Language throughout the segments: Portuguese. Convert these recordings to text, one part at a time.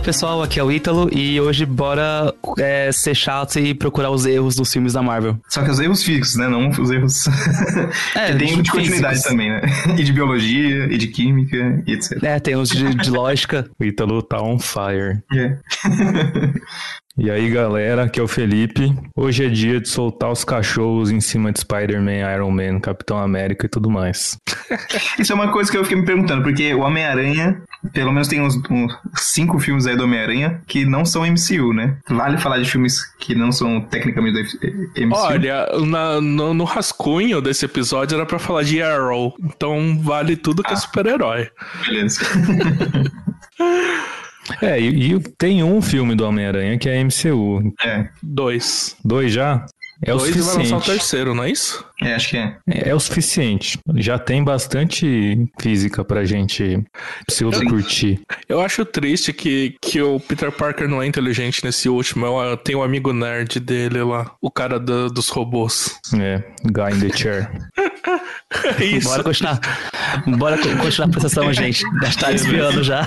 Fala pessoal, aqui é o Ítalo e hoje bora é, ser chato e procurar os erros dos filmes da Marvel. Só que os erros físicos, né? Não os erros. É, tem de continuidade físicos. também, né? E de biologia, e de química, e etc. É, tem os de, de lógica. O Ítalo tá on fire. É. E aí, galera, aqui é o Felipe. Hoje é dia de soltar os cachorros em cima de Spider-Man, Iron Man, Capitão América e tudo mais. Isso é uma coisa que eu fiquei me perguntando, porque o Homem-Aranha, pelo menos tem uns, uns, cinco filmes aí do Homem-Aranha que não são MCU, né? Vale falar de filmes que não são tecnicamente do MCU? Olha, na, no, no, rascunho desse episódio era para falar de Arrow, então vale tudo que é ah. é super-herói. Beleza. É, e, e, tem um filme do Homem-Aranha que é MCU. É. Dois. Dois já? É Dois o suficiente. vai lançar o terceiro, não é isso? É, acho que é. é. É, o suficiente. Já tem bastante física pra gente se eu curtir. Eu acho triste que, que o Peter Parker não é inteligente nesse último. Eu tenho um amigo nerd dele lá, o cara do, dos robôs. É, Guy in the Chair. É isso. Bora continuar. Bora continuar a processão, gente. Já está espiando já.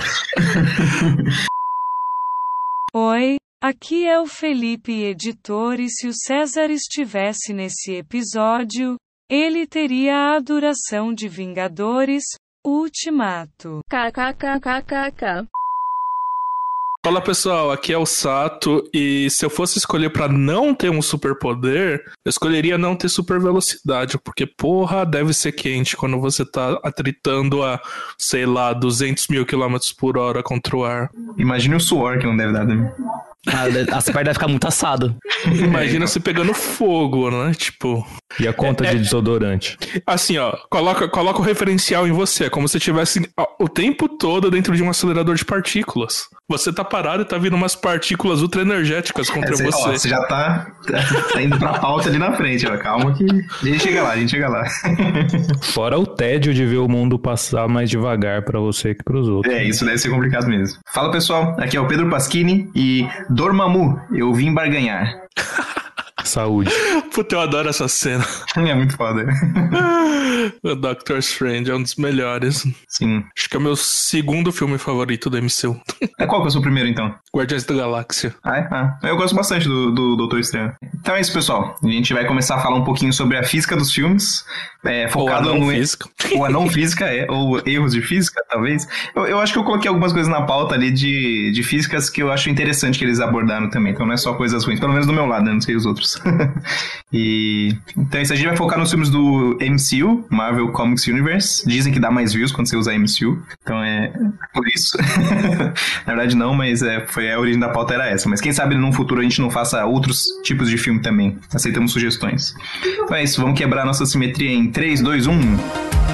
Oi, aqui é o Felipe editor e se o César estivesse nesse episódio, ele teria a duração de Vingadores, Ultimato. KKKKK. Fala pessoal, aqui é o Sato e se eu fosse escolher para não ter um superpoder, eu escolheria não ter super velocidade, porque porra, deve ser quente quando você tá atritando a, sei lá, 200 mil quilômetros por hora contra o ar. Imagine o suor que não deve dar, né? A parte vai ficar muito assado. Imagina você pegando fogo, né? Tipo. E a conta é, de é desodorante? Assim, ó, coloca, coloca o referencial em você, como se estivesse o tempo todo dentro de um acelerador de partículas. Você tá parado e tá vindo umas partículas ultra energéticas contra é, você. Ó, você já tá, tá indo pra pauta ali na frente, ó. Calma que. A gente chega lá, a gente chega lá. Fora o tédio de ver o mundo passar mais devagar para você que pros outros. É, isso deve ser complicado mesmo. Fala pessoal, aqui é o Pedro Pasquini e Dormammu, eu vim barganhar. Saúde. Puta, eu adoro essa cena. É muito foda. o Doctor Strange é um dos melhores. Sim. Acho que é o meu segundo filme favorito do MCU. É qual que é o seu primeiro, então? Guardiões da Galáxia. Ah, é? ah, eu gosto bastante do, do Doutor Estranho. Então é isso, pessoal. A gente vai começar a falar um pouquinho sobre a física dos filmes. É, focado ou a não no... física. Ou a não física, é. Ou erros de física, talvez. Eu, eu acho que eu coloquei algumas coisas na pauta ali de, de físicas que eu acho interessante que eles abordaram também. Então não é só coisas ruins. Pelo menos do meu lado, né? Não sei os outros. e então isso a gente vai focar nos filmes do MCU, Marvel Comics Universe. Dizem que dá mais views quando você usa MCU, então é por isso. Na verdade não, mas é, foi a origem da pauta era essa. Mas quem sabe no futuro a gente não faça outros tipos de filme também. Aceitamos sugestões. Então é isso, vamos quebrar nossa simetria em 3, 2, 1.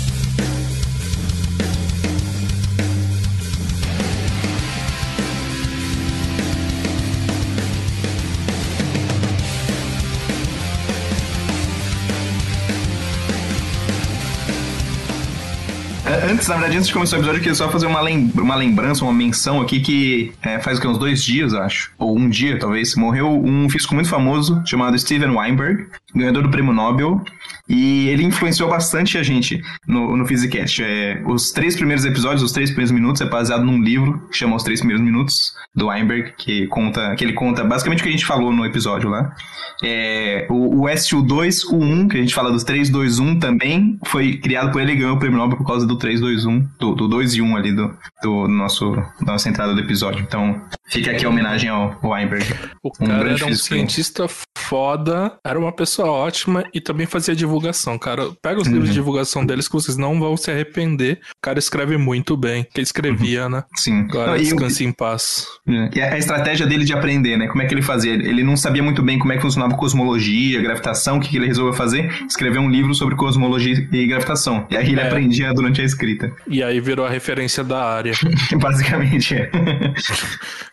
Antes, na verdade, antes de começar o episódio, eu queria só fazer uma, uma lembrança, uma menção aqui que é, faz que? Uns dois dias, acho. Ou um dia, talvez. Morreu um físico muito famoso chamado Steven Weinberg, ganhador do prêmio Nobel. E ele influenciou bastante a gente no, no Physicast. É, os três primeiros episódios, os três primeiros minutos, é baseado num livro que chama Os Três Primeiros Minutos, do Weinberg, que conta, que ele conta basicamente o que a gente falou no episódio lá. É, o, o SU2, o 1, que a gente fala dos 3, 2, 1 também, foi criado por ele e ganhou o prêmio Nobel por causa do 3, 2, 1, do, do 2 e 1 ali do, do nosso, da nossa entrada do episódio. Então, fica aqui a homenagem ao Weinberg. O um cara era um cientista foda, era uma pessoa ótima e também fazia divulgação, cara. Pega os uhum. livros de divulgação deles que vocês não vão se arrepender. O cara escreve muito bem. Que ele escrevia, uhum. né? Sim. Agora descanse em paz. É. E a estratégia dele de aprender, né? Como é que ele fazia? Ele não sabia muito bem como é que funcionava cosmologia, gravitação, o que, que ele resolveu fazer? Escrever um livro sobre cosmologia e gravitação. E aí ele é. aprendia durante a escrita. E aí virou a referência da área. Basicamente, é.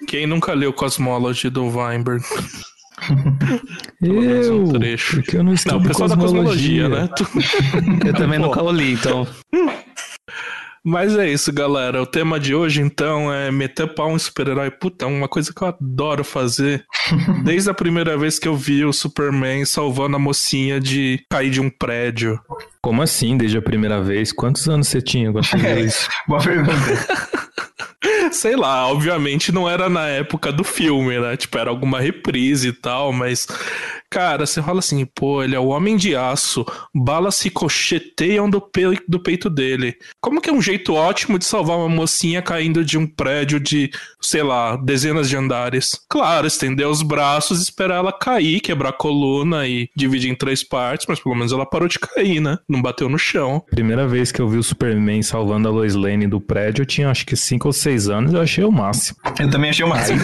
Quem nunca leu Cosmology do Weinberg? Eu, um trecho. porque eu não estudo não, pessoal cosmologia. da cosmologia, né? eu também nunca li, então... Mas é isso, galera. O tema de hoje, então, é meter pau em super-herói. Puta, é uma coisa que eu adoro fazer. Desde a primeira vez que eu vi o Superman salvando a mocinha de cair de um prédio. Como assim, desde a primeira vez? Quantos anos você tinha quando você viu isso? Boa pergunta. Sei lá, obviamente não era na época do filme, né? Tipo, era alguma reprise e tal, mas Cara, você fala assim, pô, ele é o homem de aço, balas ricocheteiam do, pe do peito dele. Como que é um jeito ótimo de salvar uma mocinha caindo de um prédio de, sei lá, dezenas de andares? Claro, estender os braços, esperar ela cair, quebrar a coluna e dividir em três partes, mas pelo menos ela parou de cair, né? Não bateu no chão. Primeira vez que eu vi o Superman salvando a Lois Lane do prédio, eu tinha acho que cinco ou seis anos, eu achei o máximo. Eu também achei o máximo.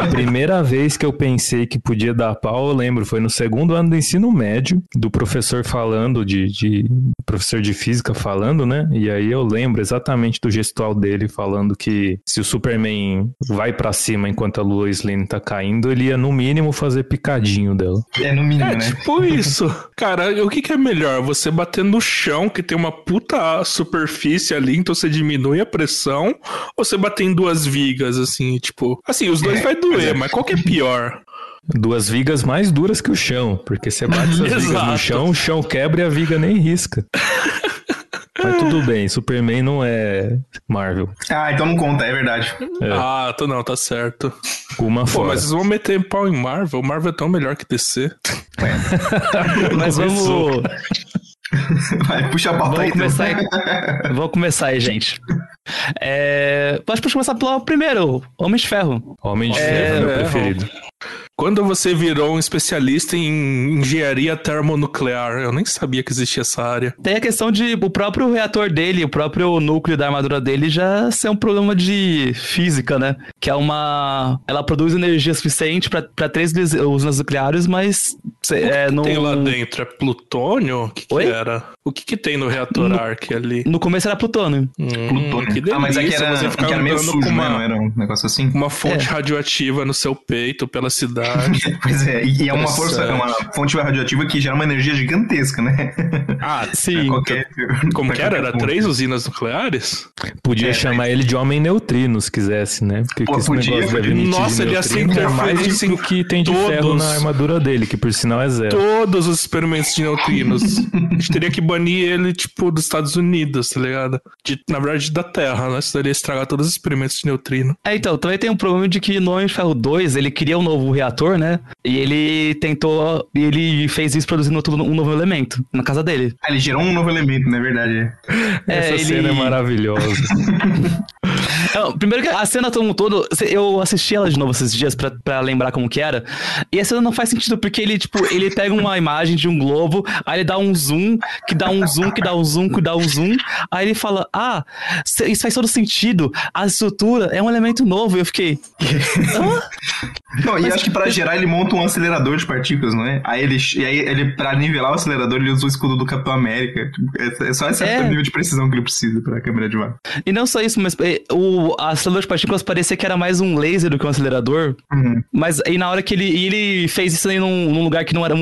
A primeira vez que eu pensei que podia dar pau, eu lembro, foi no no segundo ano do ensino médio, do professor falando, de, de, professor de física falando, né? E aí eu lembro exatamente do gestual dele falando que se o Superman vai para cima enquanto a Lois Lane tá caindo, ele ia no mínimo fazer picadinho dela. É, no mínimo, é, né? tipo isso. Cara, o que, que é melhor? Você bater no chão, que tem uma puta superfície ali, então você diminui a pressão, ou você bater em duas vigas, assim, tipo... Assim, os dois é, vai doer, é. mas qual que é pior? Duas vigas mais duras que o chão, porque você bate essas vigas no chão, o chão quebra e a viga nem risca. Mas tudo bem, Superman não é Marvel. Ah, então não conta, é verdade. É. Ah, tô não, tá certo. Uma Pô, mas vocês vão meter pau em Marvel? Marvel é tão melhor que DC. É. mas vamos. Vai, puxa a pauta vamos aí. Então. Começar aí. Vamos começar aí, gente. É... Pode começar pelo primeiro, Homem de Ferro. Homem de é... Ferro, meu preferido. Quando você virou um especialista em engenharia termonuclear, eu nem sabia que existia essa área. Tem a questão de o próprio reator dele, o próprio núcleo da armadura dele já ser um problema de física, né? Que é uma. Ela produz energia suficiente para três usinas nucleares, mas. O que, é, que não... tem lá dentro? É plutônio? O que, que era? O que, que tem no reator no, Arc ali? No começo era plutônio. Hum, plutônio. Que delícia, ah, mas é que era, você ficar era meio sujo, com uma, né? Era um negócio assim. Uma fonte é. radioativa no seu peito pela cidade. pois é, e é uma força, é uma fonte radioativa que gera uma energia gigantesca, né? Ah, sim. Qualquer, Como que era? Era três usinas nucleares? Podia é, chamar é. ele de homem neutrino, se quisesse, né? Porque Pô, podia, podia. Nossa, ele ia ser mais do que tem de todos, ferro na armadura dele, que por sinal é zero. Todos os experimentos de neutrinos. a gente teria que banir ele, tipo, dos Estados Unidos, tá ligado? De, na verdade, da Terra, né? Isso daria estragar todos os experimentos de neutrino. É, então, também tem um problema de que no Homem de Ferro 2 ele cria um novo reator, né? E ele tentou. Ele fez isso produzindo um novo elemento na casa dele. Ah, ele gerou um novo elemento, na verdade. É, Essa ele... cena é maravilhosa. Não, primeiro que a cena todo todo, eu assisti ela de novo esses dias pra, pra lembrar como que era. E a cena não faz sentido, porque ele, tipo, ele pega uma imagem de um globo, aí ele dá um zoom, que dá um zoom, que dá um zoom, que dá um zoom. Aí ele fala: Ah, isso faz todo sentido. A estrutura é um elemento novo. E eu fiquei. Não, e Mas, acho que pra gerar ele monta um acelerador de partículas, não é? Aí ele, e aí ele, pra nivelar o acelerador, ele usa o escudo do Capitão América. É, é só esse é. nível de precisão que ele precisa pra câmera de vácuo. E não só isso, mas é, o acelerador de partículas parecia que era mais um laser do que um acelerador. Uhum. Mas aí na hora que ele, ele fez isso aí num, num lugar que não era.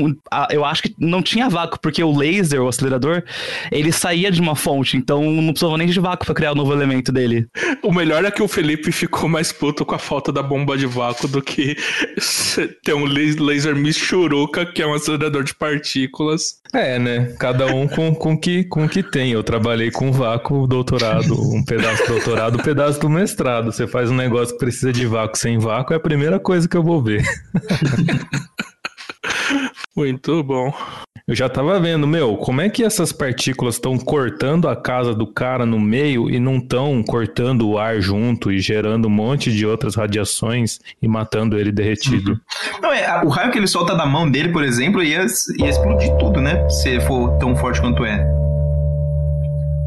Eu acho que não tinha vácuo, porque o laser, o acelerador, ele saía de uma fonte, então não precisava nem de vácuo pra criar o um novo elemento dele. O melhor é que o Felipe ficou mais puto com a falta da bomba de vácuo do que ter um laser michuruca, que é um acelerador de partículas. É, né? Cada um com, com que com que tem. Eu trabalhei com vácuo, doutorado, um pedaço do doutorado, um pedaço do mestrado. Você faz um negócio que precisa de vácuo sem vácuo, é a primeira coisa que eu vou ver. Muito bom. Eu já tava vendo, meu, como é que essas partículas estão cortando a casa do cara no meio e não estão cortando o ar junto e gerando um monte de outras radiações e matando ele derretido? Não, é, o raio que ele solta da mão dele, por exemplo, ia, ia explodir tudo, né? Se for tão forte quanto é.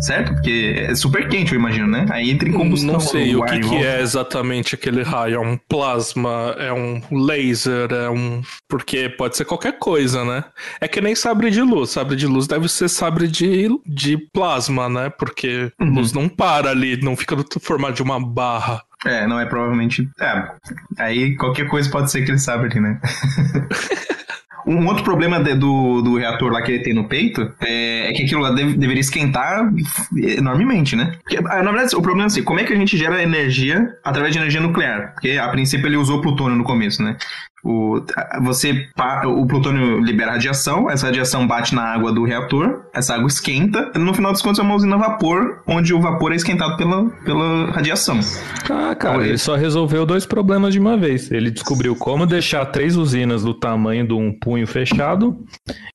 Certo? Porque é super quente, eu imagino, né? Aí entra em combustão. Não sei o ar que, que é exatamente aquele raio. É um plasma, é um laser, é um. Porque pode ser qualquer coisa, né? É que nem sabre de luz. Sabre de luz deve ser sabre de, de plasma, né? Porque Uhum. luz não para ali, não fica no formato de uma barra. É, não é provavelmente. É, aí qualquer coisa pode ser que ele saiba ali, né? Um outro problema de- do, do reator lá que ele tem no peito é, é que aquilo lá deve- deveria esquentar enormemente, né? Porque, ah, na verdade, o problema é assim, como é que a gente gera energia através de energia nuclear? Porque a princípio ele usou plutônio no começo, né? O, você, o plutônio libera radiação, essa radiação bate na água do reator, essa água esquenta, e no final das contas é uma usina a vapor, onde o vapor é esquentado pela, pela radiação. Ah, cara, Olha. ele só resolveu dois problemas de uma vez. Ele descobriu como deixar três usinas do tamanho de um punho fechado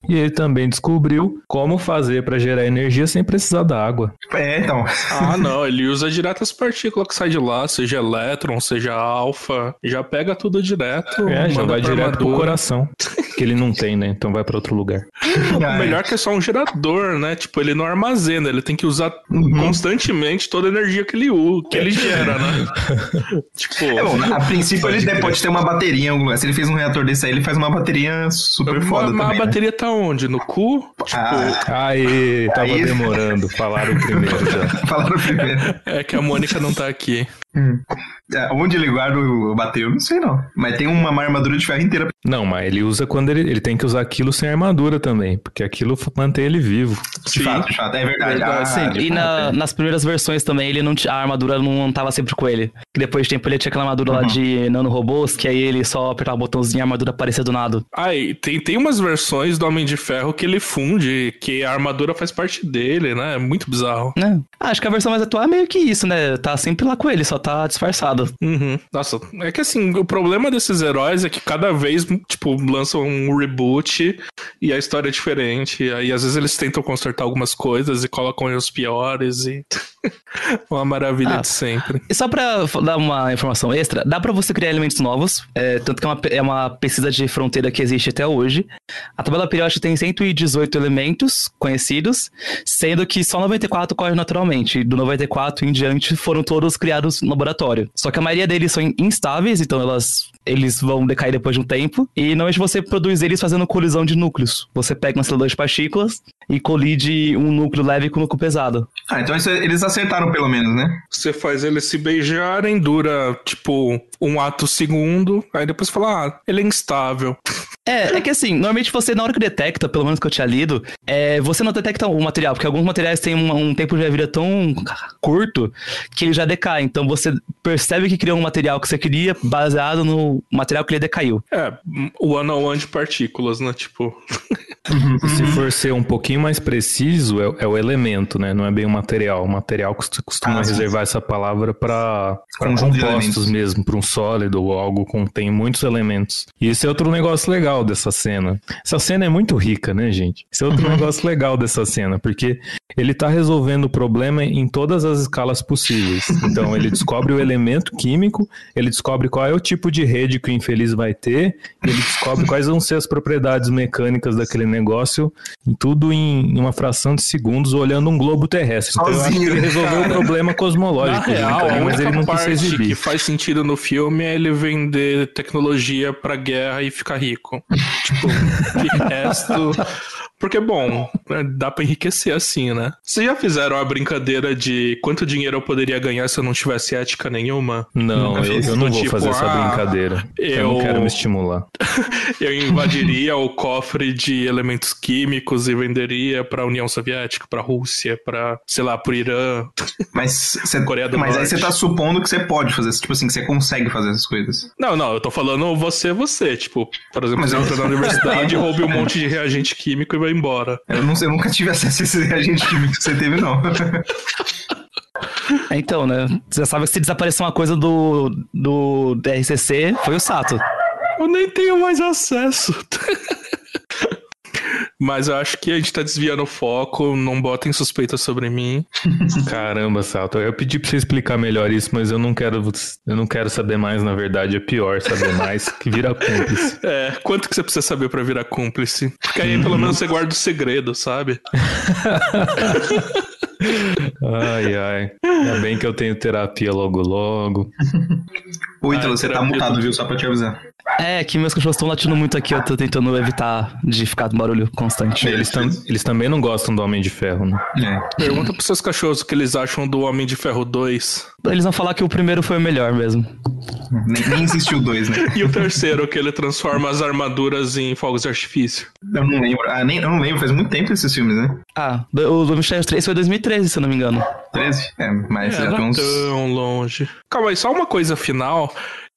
e ele também descobriu como fazer para gerar energia sem precisar da água. É, então. Ah, não, ele usa direto as partículas que saem de lá, seja elétron, seja alfa, já pega tudo direto. É, já vai direto pro coração. Que ele não tem, né? Então vai para outro lugar. O melhor que é só um gerador, né? Tipo, ele não armazena, ele tem que usar Uhum. constantemente toda a energia que ele, u- que ele gera, né? tipo, É bom, a princípio Pode ele crer. pode ter uma bateria. Se ele fez um reator desse aí, ele faz uma bateria super foda mas também. a né? bateria tá onde? No cu? Tipo, Ah, Aê, tava Aí- demorando. Falaram primeiro já. falaram primeiro. é que a Mônica não tá aqui. É, Onde ele guarda o bateria, eu não sei não. Mas tem uma armadura de ferro inteira. Não, mas ele usa quando ele, ele tem que usar aquilo sem armadura também, porque aquilo mantém ele vivo. De fato, de fato. É verdade. Ah, Sim, e na- é. nas primeiras versões também, ele não a armadura não tava sempre com ele. Que depois de tempo ele tinha aquela armadura lá Uhum. de nanorobôs, que aí ele só apertava o botãozinho e a armadura aparecia do nada. Aí, tem, tem umas versões do Homem de Ferro que ele funde, que a armadura faz parte dele, né? É muito bizarro. Né? Ah, acho que a versão mais atual é meio que isso, né? Tá sempre lá com ele, só tá disfarçado. Uhum. Nossa, é que assim, o problema desses heróis é que cada vez, tipo, lançam um reboot e a história é diferente. Aí às vezes eles tentam consertar algumas coisas e colocam os piores e. Uma maravilha Ah. de sempre. E só pra f- dar uma informação extra, dá pra você criar elementos novos, é, tanto que é uma, é uma pesquisa de fronteira que existe até hoje. A tabela periódica tem 118 elementos conhecidos, sendo que só 94 correm naturalmente. E do 94 em diante foram todos criados no laboratório. Só que a maioria deles são instáveis, então elas, eles vão decair depois de um tempo. E normalmente você produz eles fazendo colisão de núcleos. Você pega um acelerador de partículas e colide um núcleo leve com um núcleo pesado. Ah, então isso- eles acertaram pelo menos, né? Você faz eles se beijarem, dura, tipo, um ato segundo, aí depois fala, ah, ele é instável. É, é que assim, normalmente você, na hora que detecta, pelo menos que eu tinha lido, é, você não detecta o material, porque alguns materiais têm um, um tempo de vida tão curto que ele já decai. Então você percebe que criou um material que você queria baseado no material que ele decaiu. É, o one on one de partículas, né? Tipo. Se for ser um pouquinho mais preciso, é, é o elemento, né? Não é bem o material. O material cost- costuma Ah, sim. reservar essa palavra para compostos mesmo, para um sólido ou algo que contém muitos elementos. E esse é outro negócio legal dessa cena. Essa cena é muito rica, né, gente? Esse é outro negócio legal dessa cena, porque ele tá resolvendo o problema em todas as escalas possíveis. Então, ele descobre o elemento químico, ele descobre qual é o tipo de rede que o infeliz vai ter, ele descobre quais vão ser as propriedades mecânicas daquele negócio, tudo em, uma fração de segundos, olhando um globo terrestre. Então, eu acho que Sozinho, ele resolveu cara? o problema cosmológico real, mas ele não quis parte exibir. que faz sentido no filme é ele vender tecnologia pra guerra e ficar rico. Tipo, de resto. Porque, bom, né, dá pra enriquecer assim, né? Vocês já fizeram a brincadeira de quanto dinheiro eu poderia ganhar se eu não tivesse ética nenhuma? Não, eu, eu não vou tipo, fazer essa ah, brincadeira. Eu... não eu- quero me estimular. Eu invadiria o cofre de elementos químicos e venderia pra União Soviética, pra Rússia, pra, sei lá, pro Irã. Mas, você, Coreia do mas aí Norte. você tá supondo que você pode fazer, tipo assim, que você consegue fazer essas coisas. Não, não, eu tô falando você, você. Tipo, por exemplo, Mas você eu- entra na universidade, roube um monte de reagente químico e vai embora. Eu, não, sei, eu nunca tive acesso a esse reagente químico que você teve, não. É, Então, né? Você já sabe que se desaparecer uma coisa do, do DRCC, foi o Sato. Eu nem tenho mais acesso. Mas eu acho que a gente tá desviando o foco, não botem suspeita sobre mim. Caramba, Salto. Eu pedi pra você explicar melhor isso, mas eu não quero, eu não quero saber mais, na verdade. É pior saber mais que vira cúmplice. É, quanto que você precisa saber pra virar cúmplice? Porque aí pelo menos você guarda o segredo, sabe? Ai, ai. Ainda bem que eu tenho terapia logo logo. Ô, Ítalo, você tá mutado, do- viu? Só pra te avisar. É, que meus cachorros estão latindo muito aqui, eu tô tentando evitar de ficar com barulho constante. Eles, tam- eles também não gostam do Homem de Ferro, né? É. Pergunta pros seus cachorros o que eles acham do Homem de Ferro 2. Eles vão falar que o primeiro foi o melhor mesmo. Nem, nem existiu dois, né? E o terceiro, que ele transforma as armaduras em fogos de artifício. Eu não lembro. Ah, nem, eu não lembro. Faz muito tempo esses filmes, né? Ah, o do Mistério 3 foi 2013, se eu não me engano. 13? É, mas É, já não tem uns... tão longe. Calma aí, só uma coisa final.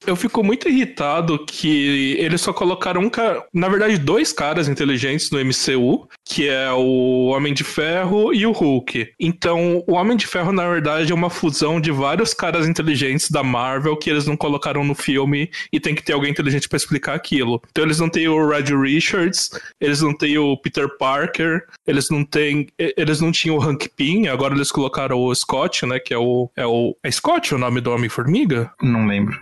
Eu fico muito irritado que eles só colocaram um cara, na verdade, dois caras inteligentes no MCU, que é o Homem de Ferro e o Hulk. Então, o Homem de Ferro, na verdade, é uma fusão de vários caras inteligentes da Marvel que eles não colocaram no filme e tem que ter alguém inteligente pra explicar aquilo. Então, eles não têm o Red Richards, eles não têm o Peter Parker, eles não têm, eles não tinham o Hank Pym, agora eles colocaram o Scott, né, que é o é o é Scott o nome do Homem-Formiga? Não lembro.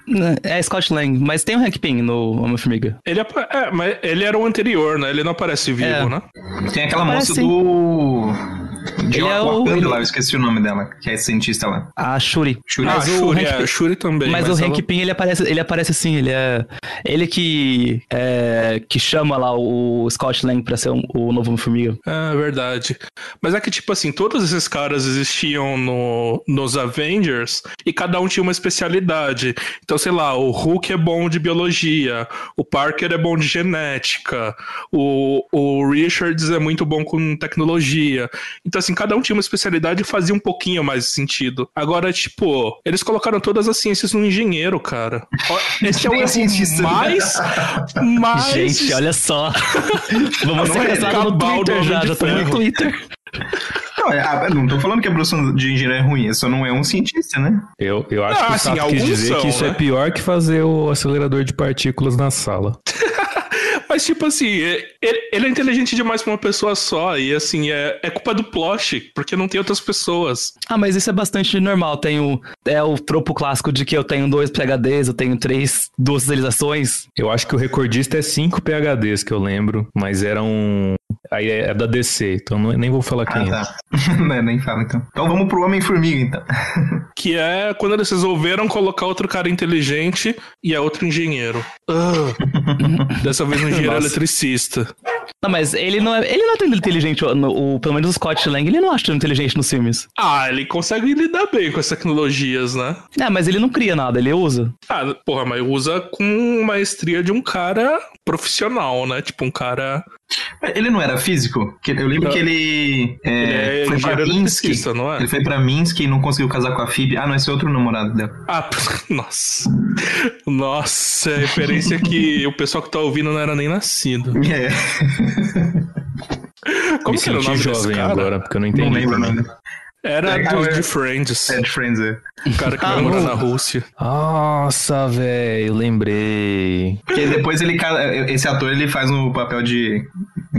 É Scott Lang, mas tem o Hank Pym no Homem-Formiga. Ele é, mas ele era o anterior, né? Ele não aparece vivo, É. né? Tem aquela moça sim. do... De Ele é o- Wakanda lá, eu esqueci o nome dela, que é cientista lá. A Shuri. Shuri. Ah, Mas Shuri, Hank é, Shuri também. Mas, o ela- Hank Pym, ele aparece, ele aparece assim, ele é. Ele que. é, que chama lá o Scott Lang pra ser um- o novo Homem-Formiga. É verdade. Mas é que, tipo assim, todos esses caras existiam no, nos Avengers e cada um tinha uma especialidade. Então, sei lá, o Hulk é bom de biologia, o Parker é bom de genética, o, o Richards é muito bom com tecnologia. Então, assim, cada um tinha uma especialidade e fazia um pouquinho mais sentido. Agora, tipo, eles colocaram todas as ciências no engenheiro, cara. Esse é o erro cientista. mais. mais Gente, olha só. Vamos ser é casados no Twitter já, de já estamos no. Twitter. Não, é, ah, falando que a profissão de engenheiro é ruim, só não é um cientista, né? Eu, eu acho Ah, que o assim, Sato quis dizer são, que isso né? é pior que fazer o acelerador de partículas na sala. Mas, tipo assim, é- ele, ele é inteligente demais pra uma pessoa só. E, assim, é, é culpa do plot, porque não tem outras pessoas. Ah, mas isso é bastante normal. Tem o, é o tropo clássico de que eu tenho dois PHDs, eu tenho três, duas civilizações. Eu acho que o recordista é 5 PHDs que eu lembro, mas era um. Aí é, é da DC, então não- nem vou falar Ah, quem é. tá. Não, nem fala então. Então vamos pro Homem-Formiga, então. Que é quando eles resolveram colocar outro cara inteligente e é outro engenheiro. Ah. Dessa vez um engenheiro Nossa. eletricista. Não, mas ele não é, ele não é tão inteligente, o, pelo menos o Scott Lang, ele não acha tão inteligente nos filmes. Ah, ele consegue lidar bem com as tecnologias, né? É, mas ele não cria nada, ele usa. Ah, porra, mas usa com maestria de um cara profissional, né? Tipo, um cara. Ele não era físico? Que Eu lembro Não. que ele, é, Ele é foi pra Minsk. não é? Ele foi pra Minsk e não conseguiu casar com a Phoebe. Ah, não, esse é outro namorado dela. Ah, nossa. Nossa, é referência que o pessoal que tá ouvindo não era nem nascido. É, Me Como que era o nome desse jovem cara? agora, porque eu não entendi. não lembro nome. Era É, do, é- de Friends. É de Friends, é. O cara que Ah, vai morar não. na Rússia. Nossa, velho, lembrei. Porque depois ele. Esse ator ele faz o papel de,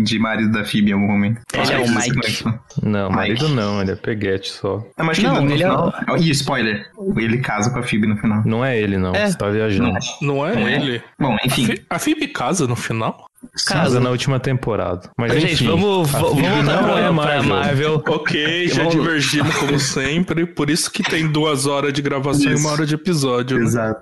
de marido da Phoebe em algum momento. Ele é o Mike. Não, Mike. marido não, ele é peguete só. Ah, mas Não, no ele é final... Ih, spoiler. Ele casa com a Phoebe no final. Não é ele, não. É. Você tá viajando. Não. Não é Não é? ele. Bom, enfim. Fi- a Phoebe casa no final? Casa na última temporada. Mas Gente, enfim, vamos, a vamos Phoebe voltar não pra, é pra Marvel. Marvel. Ok, já Vamos- divergimos como sempre. Por isso que tem duas horas de gravação e Isso. uma hora de episódio. né? Exato.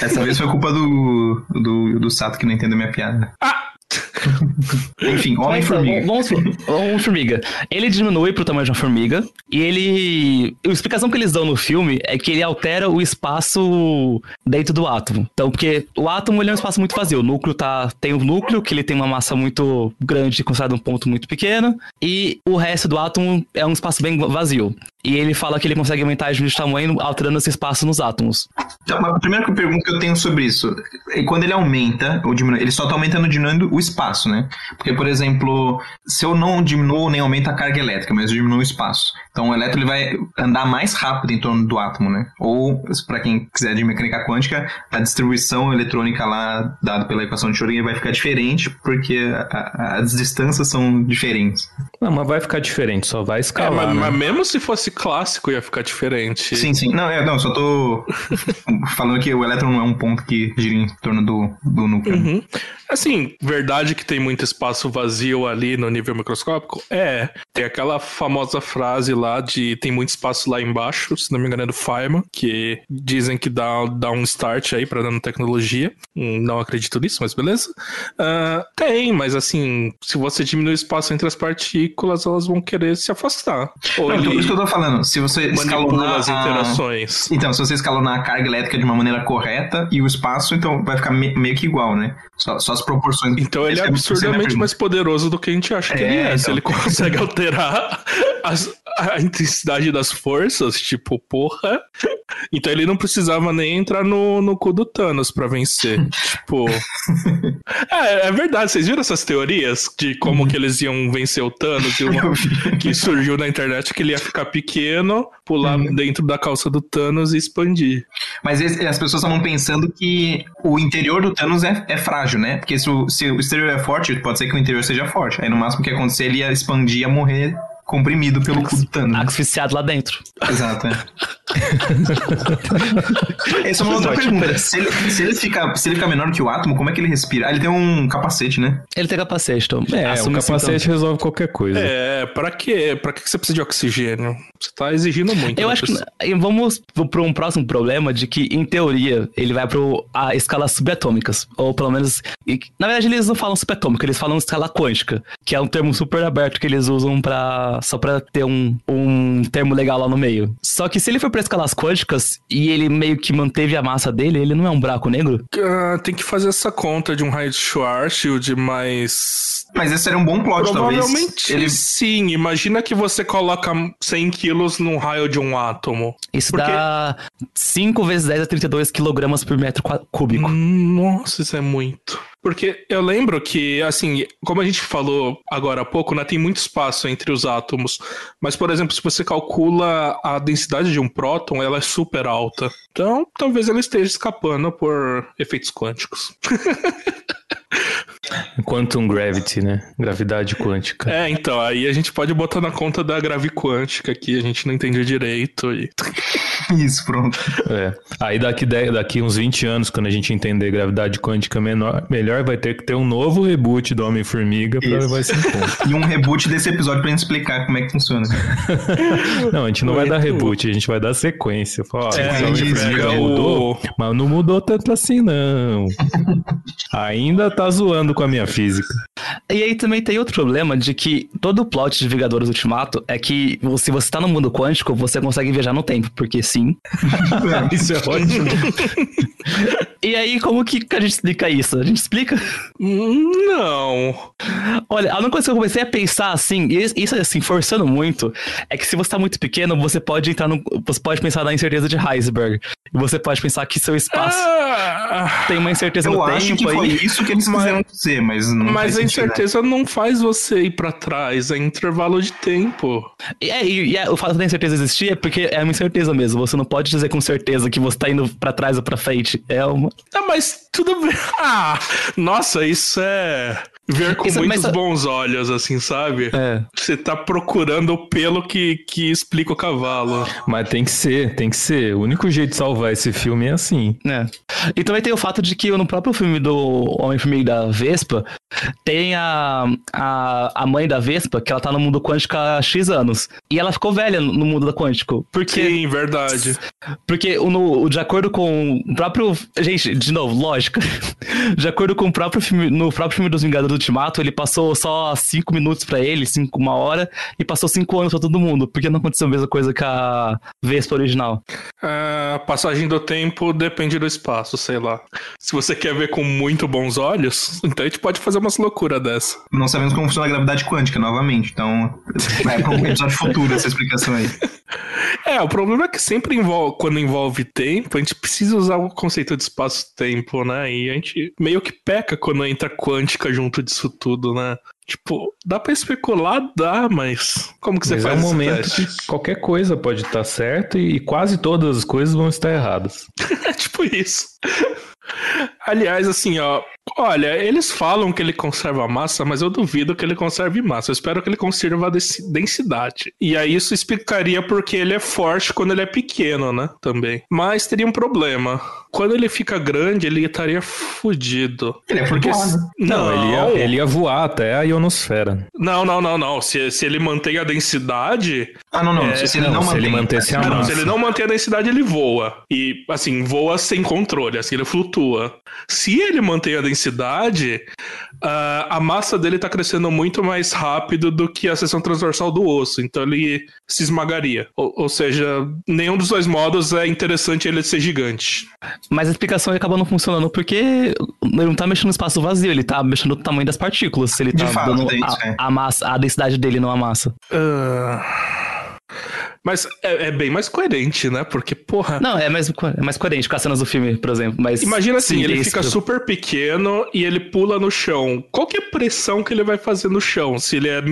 Essa vez foi culpa do, do, do Sato que não entendeu minha piada. Ah! Enfim, Homem-Formiga. Vamos, vamos formiga. Ele diminui pro tamanho de uma formiga e ele. A explicação que eles dão no filme é que ele altera o espaço dentro do átomo. Então, porque o átomo ele é um espaço muito vazio. O núcleo tá. Tem o núcleo, que ele tem uma massa muito grande, considerado um ponto muito pequeno, e o resto do átomo é um espaço bem vazio. E ele fala que ele consegue aumentar de tamanho alterando esse espaço nos átomos. Então, a primeira pergunta que eu tenho sobre isso é quando ele aumenta ou diminui, ele só tá aumentando diminuindo o espaço, né? Porque, por exemplo, se eu não diminuo nem aumento a carga elétrica, mas eu diminuo o espaço. Então o elétron ele vai andar mais rápido em torno do átomo, né? Ou, para quem quiser de mecânica quântica, a distribuição eletrônica lá, dada pela equação de Schrödinger, vai ficar diferente, porque a- a- as distâncias são diferentes. Não, mas vai ficar diferente, só vai É, escalar. mas, né? mas mesmo se fosse clássico ia ficar diferente. Sim, sim. Não, é, não, só tô falando que o elétron não é um ponto que gira em torno do, do núcleo. Uhum. Assim, verdade que tem muito espaço vazio ali no nível microscópico? É. Tem aquela famosa frase lá de tem muito espaço lá embaixo, se não me engano é do Feynman, que dizem que dá, dá um start aí pra nanotecnologia. Hum, Não acredito nisso, mas beleza. Ah, tem, mas assim, se você diminuir o espaço entre as partículas, elas vão querer se afastar. Ou Não, então, por ele isso que eu tô falando. Se você escalonar as a- interações. Então, se você escalonar a carga elétrica de uma maneira correta e o espaço, então vai ficar me- meio que igual, né? Só, só as proporções. Então ele é a absurdamente mais poderoso do que a gente acha que É, ele é. Se então. ele consegue alterar as- a intensidade das forças, tipo, porra. Então ele não precisava nem entrar no, no cu do Thanos pra vencer. tipo. É, é verdade, vocês viram essas teorias de como que eles iam vencer o Thanos? E uma- que surgiu na internet que ele ia ficar pequeno, pular dentro da calça do Thanos e expandir. Mas esse- as pessoas estavam pensando que o interior do Thanos é, é frágil, né? Porque se o, se o exterior é forte, pode ser que o interior seja forte. Aí no máximo que ia acontecer, ele ia expandir, ia morrer comprimido pelo cu do Thanos. Asfixiado lá dentro. Exato, é. Essa é uma outra pergunta. Se ele, se, ele fica, se ele fica menor que o átomo, como é que ele respira? Ah, ele tem um capacete, né? Ele tem capacete, então. É, o esse capacete resolve qualquer coisa. É, pra quê? Pra que você precisa de oxigênio? Você tá exigindo muito. Eu acho que pessoa. e vamos para um próximo problema de que, em teoria, ele vai para escalas subatômicas. Ou pelo menos. e- na verdade, eles não falam subatômica, eles falam escala quântica, que é um termo super aberto que eles usam só para ter um, um termo legal lá no meio. Só que se ele for para escalas quânticas e ele meio que manteve a massa dele, ele não é um buraco negro? Ah, tem que fazer essa conta de um raio de Schwarzschild, mas. Mas esse seria um bom plot, Provavelmente talvez. Ele... sim. Imagina que você coloca 100 quilos num raio de um átomo. Isso Porque- dá 5 vezes 10 a 32 quilogramas por metro cúbico. Nossa, isso é muito. Porque eu lembro que, assim, como a gente falou agora há pouco, né, tem muito espaço entre os átomos. Mas, por exemplo, se você calcula a densidade de um próton, ela é super alta. Então, talvez ela esteja escapando por efeitos quânticos. Quantum gravity, né? Gravidade quântica. É, então, aí a gente pode botar na conta da graviquântica aqui, a gente não entende direito. E... Isso, pronto. É. Aí daqui, daqui uns 20 anos, quando a gente entender gravidade quântica menor, melhor, vai ter que ter um novo reboot do Homem-Formiga pra levar isso em conta. E um reboot desse episódio pra gente explicar como é que funciona. Não, a gente não vai dar reboot, a gente vai dar sequência. Fala, ó, É, esse Homem-Formiga mudou, mas não mudou tanto assim, não. Ainda tá zoando com a minha física. E aí também tem outro problema de que todo o plot de Vingadores Ultimato é que se você tá no mundo quântico, você consegue viajar no tempo, porque sim. Isso é ótimo. E aí, como que a gente explica isso? A gente explica? Não. Olha, a única coisa que eu comecei a pensar assim, e isso assim, forçando muito, é que se você tá muito pequeno, você pode entrar no. Você pode pensar na incerteza de Heisenberg. E você pode pensar que seu espaço Ah, tem uma incerteza Eu no acho tempo que foi aí. isso que eles quiseram mas não mas a né? incerteza não faz você ir pra trás, é intervalo de tempo. E, é, e, e é, o fato da incerteza existir é porque é uma incerteza mesmo. Você não pode dizer com certeza que você tá indo pra trás ou pra frente. É uma. Ah, mas tudo bem. Ah, nossa, isso é ver com Isso- mas muitos sa- bons olhos, assim, sabe? É. Você tá procurando o pelo que, que explica o cavalo. Mas tem que ser, tem que ser. O único jeito de salvar esse filme é assim. É. E também tem o fato de que no próprio filme do Homem-Formiga da Vespa, tem a, a, a mãe da Vespa, que ela tá no mundo quântico há X anos. E ela ficou velha no mundo da quântico. Porque, Sim, verdade. porque o, no, de acordo com o próprio. Gente, de novo, lógica. De acordo com o próprio filme, no próprio filme dos Vingadores Ultimato, ele passou só 5 minutos pra ele, cinco, uma hora, e passou 5 anos pra todo mundo. Porque não aconteceu a mesma coisa com a Vespa original. A passagem do tempo depende do espaço, sei lá. Se você quer ver com muito bons olhos, então a gente pode fazer umas loucuras dessa. Não sabemos como funciona a gravidade quântica, novamente. Então, vai para um episódio futuro essa explicação aí. É, o problema é que sempre envolve, quando envolve tempo, a gente precisa usar o conceito de espaço-tempo, né? E a gente meio que peca quando entra quântica junto disso tudo, né? Tipo, dá pra especular? Dá, mas como que você Mas é faz um esse momento teste? que qualquer coisa pode estar certa e quase todas as coisas vão estar erradas. É tipo isso. Aliás, assim, ó. Olha, eles falam que ele conserva massa, mas eu duvido que ele conserve massa. Eu espero que ele conserve a densi- densidade. E aí isso explicaria porque ele é forte quando ele é pequeno, né? Também. Mas teria um problema. Quando ele fica grande, ele estaria fudido. Ele é Porque flutuado. se- Não, ele, ia, ele ia voar até a ionosfera. Não, não, não, não. Se, se ele mantém a densidade. Ah, não, não. É, se, se ele não, não, se mantém. ele mantesse a não, massa. se ele não mantém a densidade, ele voa. E, assim, voa sem controle, assim, ele flutua. Se ele mantém a densidade, ah, a massa dele tá crescendo muito mais rápido do que a seção transversal do osso. Então ele se esmagaria. Ou, ou seja, nenhum dos dois modos é interessante ele ser gigante. Mas a explicação acaba não funcionando porque ele não tá mexendo no espaço vazio, ele tá mexendo no tamanho das partículas. Se ele De tá fato, dando é isso, a, é. a massa, a densidade dele não a massa. Ah, Mas é, é bem mais coerente, né? Porque, porra. Não, é mais, é mais coerente com as cenas do filme, por exemplo. Mas Imagina assim, sim, ele fica super pequeno e ele pula no chão. Qual que é a pressão que ele vai fazer no chão? Se ele é,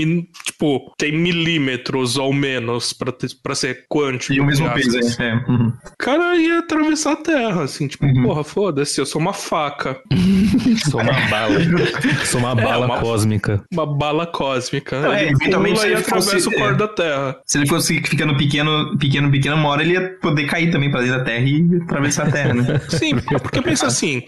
tipo, tem milímetros ou menos pra, ter- pra ser quântico. E o mesmo peso, é. é. Uhum. O cara ia atravessar a terra, assim, tipo, Uhum. porra, foda-se, eu sou uma faca. Sou uma bala. Sou uma bala uma- cósmica. Uma bala cósmica. Não, é, ele eventualmente, pula se e ele atravessa fosse- o core é. da terra. Se ele fosse ficando pequeno, pequeno, pequeno, uma hora ele ia poder cair também pra dentro da Terra e atravessar a Terra, né? Sim, porque pensa assim,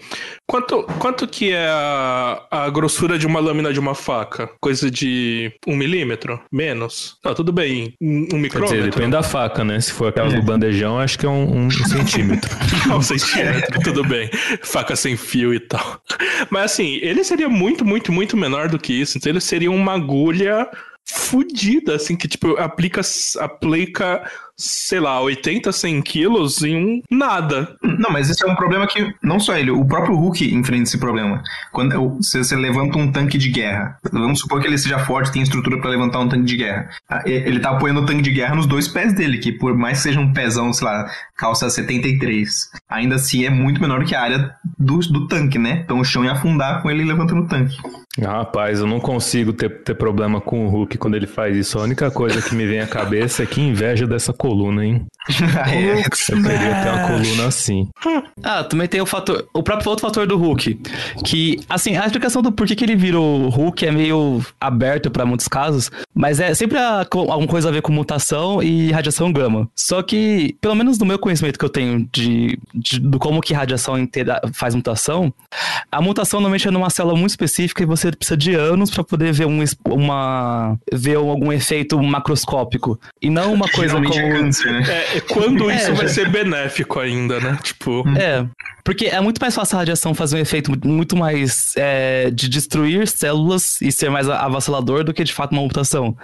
quanto, quanto que é a, a grossura de uma lâmina de uma faca? Coisa de um milímetro? Menos? Tá, tudo bem. Um, um Quer micrômetro? dizer, depende da faca, né? Se for aquela do bandejão, acho que é um, um centímetro. Um centímetro, tudo bem. Faca sem fio e tal. Mas assim, ele seria muito, muito, muito menor do que isso. Então ele seria uma agulha fudida, assim, que tipo, aplica, aplica, sei lá, 80, 100 quilos em um nada. Não, mas esse é um problema que não só ele, o próprio Hulk enfrenta esse problema. Quando você, você levanta um tanque de guerra, vamos supor que ele seja forte, tem estrutura pra levantar um tanque de guerra. Ah, Ele tá apoiando o tanque de guerra nos dois pés dele, que por mais que seja um pezão, sei lá, calça 73, ainda assim é muito menor que a área do, do tanque, né? Então o chão ia afundar com ele levantando o tanque. Rapaz, eu não consigo ter, ter problema com o Hulk quando ele faz isso. A única coisa que me vem à cabeça é que inveja dessa coluna, hein? É, Eu queria ter uma coluna assim. Ah, também tem o fator. O próprio outro fator do Hulk. Que, assim, a explicação do porquê que ele virou Hulk é meio aberta pra muitos casos. Mas é sempre a- alguma coisa a ver com mutação e radiação gama. Só que, pelo menos no meu conhecimento que eu tenho de, de- do como que radiação inteira faz mutação, a mutação normalmente é numa célula muito específica e você precisa de anos pra poder ver um, uma, ver algum efeito macroscópico. E não uma coisa como. Câncer, né? É, é quando É, isso vai já- ser benéfico ainda, né? Tipo. É, porque é muito mais fácil a radiação fazer um efeito muito mais é, de destruir células e ser mais avassalador do que de fato uma mutação.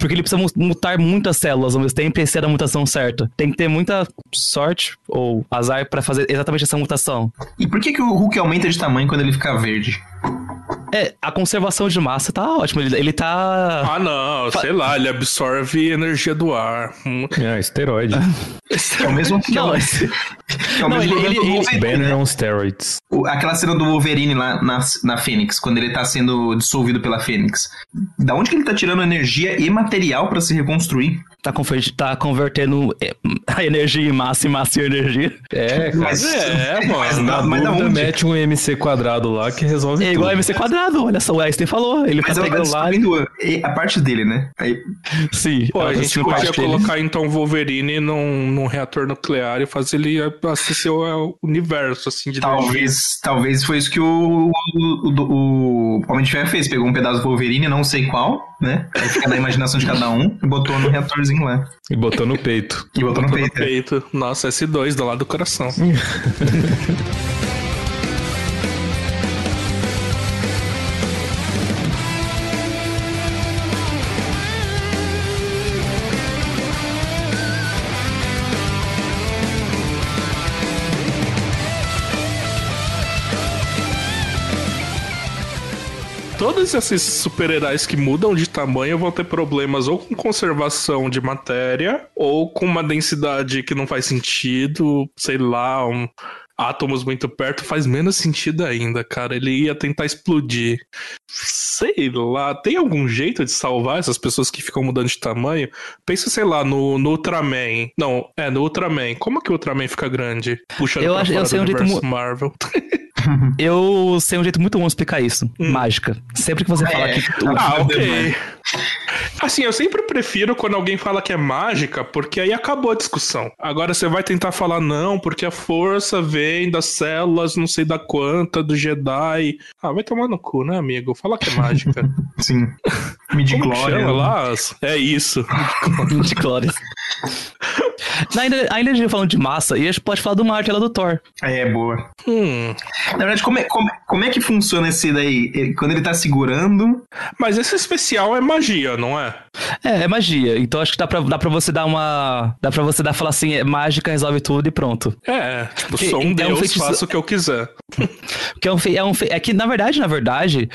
Porque ele precisa mu- mutar muitas células ao mesmo tempo e ser a mutação certa. Tem que ter muita sorte ou azar pra fazer exatamente essa mutação. E por que, que o Hulk aumenta de tamanho quando ele fica verde? É, a conservação de massa tá ótima. Ele, ele tá. Ah, não, sei lá, ele absorve energia do ar. Hum. É, esteroide. É o mesmo que é Não, é o Não, mesmo ele- do ele- ele- Wolverine, Banner on steroids. Aquela cena do Wolverine lá na, na Fênix, quando ele tá sendo dissolvido pela Fênix. Da onde que ele tá tirando energia e material pra se reconstruir? tá, tá convertendo é, a energia em massa e massa em energia. É, cara. Mas, é, mano, Mas, mas dúvida, onde? mete um MC quadrado lá que resolve É igual a. MC quadrado, olha só, o Einstein falou. Ele Mas tá ela tá pegando lá. e- a parte dele, né? Aí, Sim, Pô, a gente podia parte dele. colocar então Wolverine num, num reator nuclear e fazer ele abastecer o universo, assim, de energia. talvez, talvez foi isso que o, o, o, o Homem de Ferro fez. Pegou um pedaço do Wolverine, não sei qual, né? Aí fica na imaginação de cada um e botou no reatorzinho lá. E botou no peito. E botou no Botou no peito. é. peito. Nossa, S2 do lado do coração. todos esses super-heróis que mudam de tamanho vão ter problemas ou com conservação de matéria, ou com uma densidade que não faz sentido, sei lá, um, átomos muito perto faz menos sentido ainda, cara. Ele ia tentar explodir. Sei lá, tem algum jeito de salvar essas pessoas que ficam mudando de tamanho? Pensa, sei lá, no, no Ultraman. Não, é, no Ultraman. Como que o Ultraman fica grande? Puxando Eu pra acho- eu fora sei do um universo Marvel. Eu sei um jeito muito bom de explicar isso. Hum. Mágica. Sempre que você fala É. que. o- Ah, ok. Assim, eu sempre prefiro quando alguém fala que é mágica, porque aí acabou a discussão. Agora você vai tentar falar não, porque a força vem das células, não sei da quanta, do Jedi. Ah, vai tomar no cu, né, amigo? Fala que é mágica. Sim. Como que Midi-glória. chama lá? É isso. clores. Ainda, ainda a gente falando de massa, e a gente pode falar do martelo do Thor. É, boa. Hum. Na verdade, como é, como, como é que funciona esse daí? Ele- quando ele tá segurando. Mas esse especial é magia, não é? É, é magia. Então acho que dá pra, dá pra você dar uma. Dá pra você dar falar assim, é mágica, resolve tudo e pronto. É, tipo, Que- sou um é um deus, feitiço- faço o que eu quiser. Porque é um, fe- é um fe- é que, na verdade, na verdade,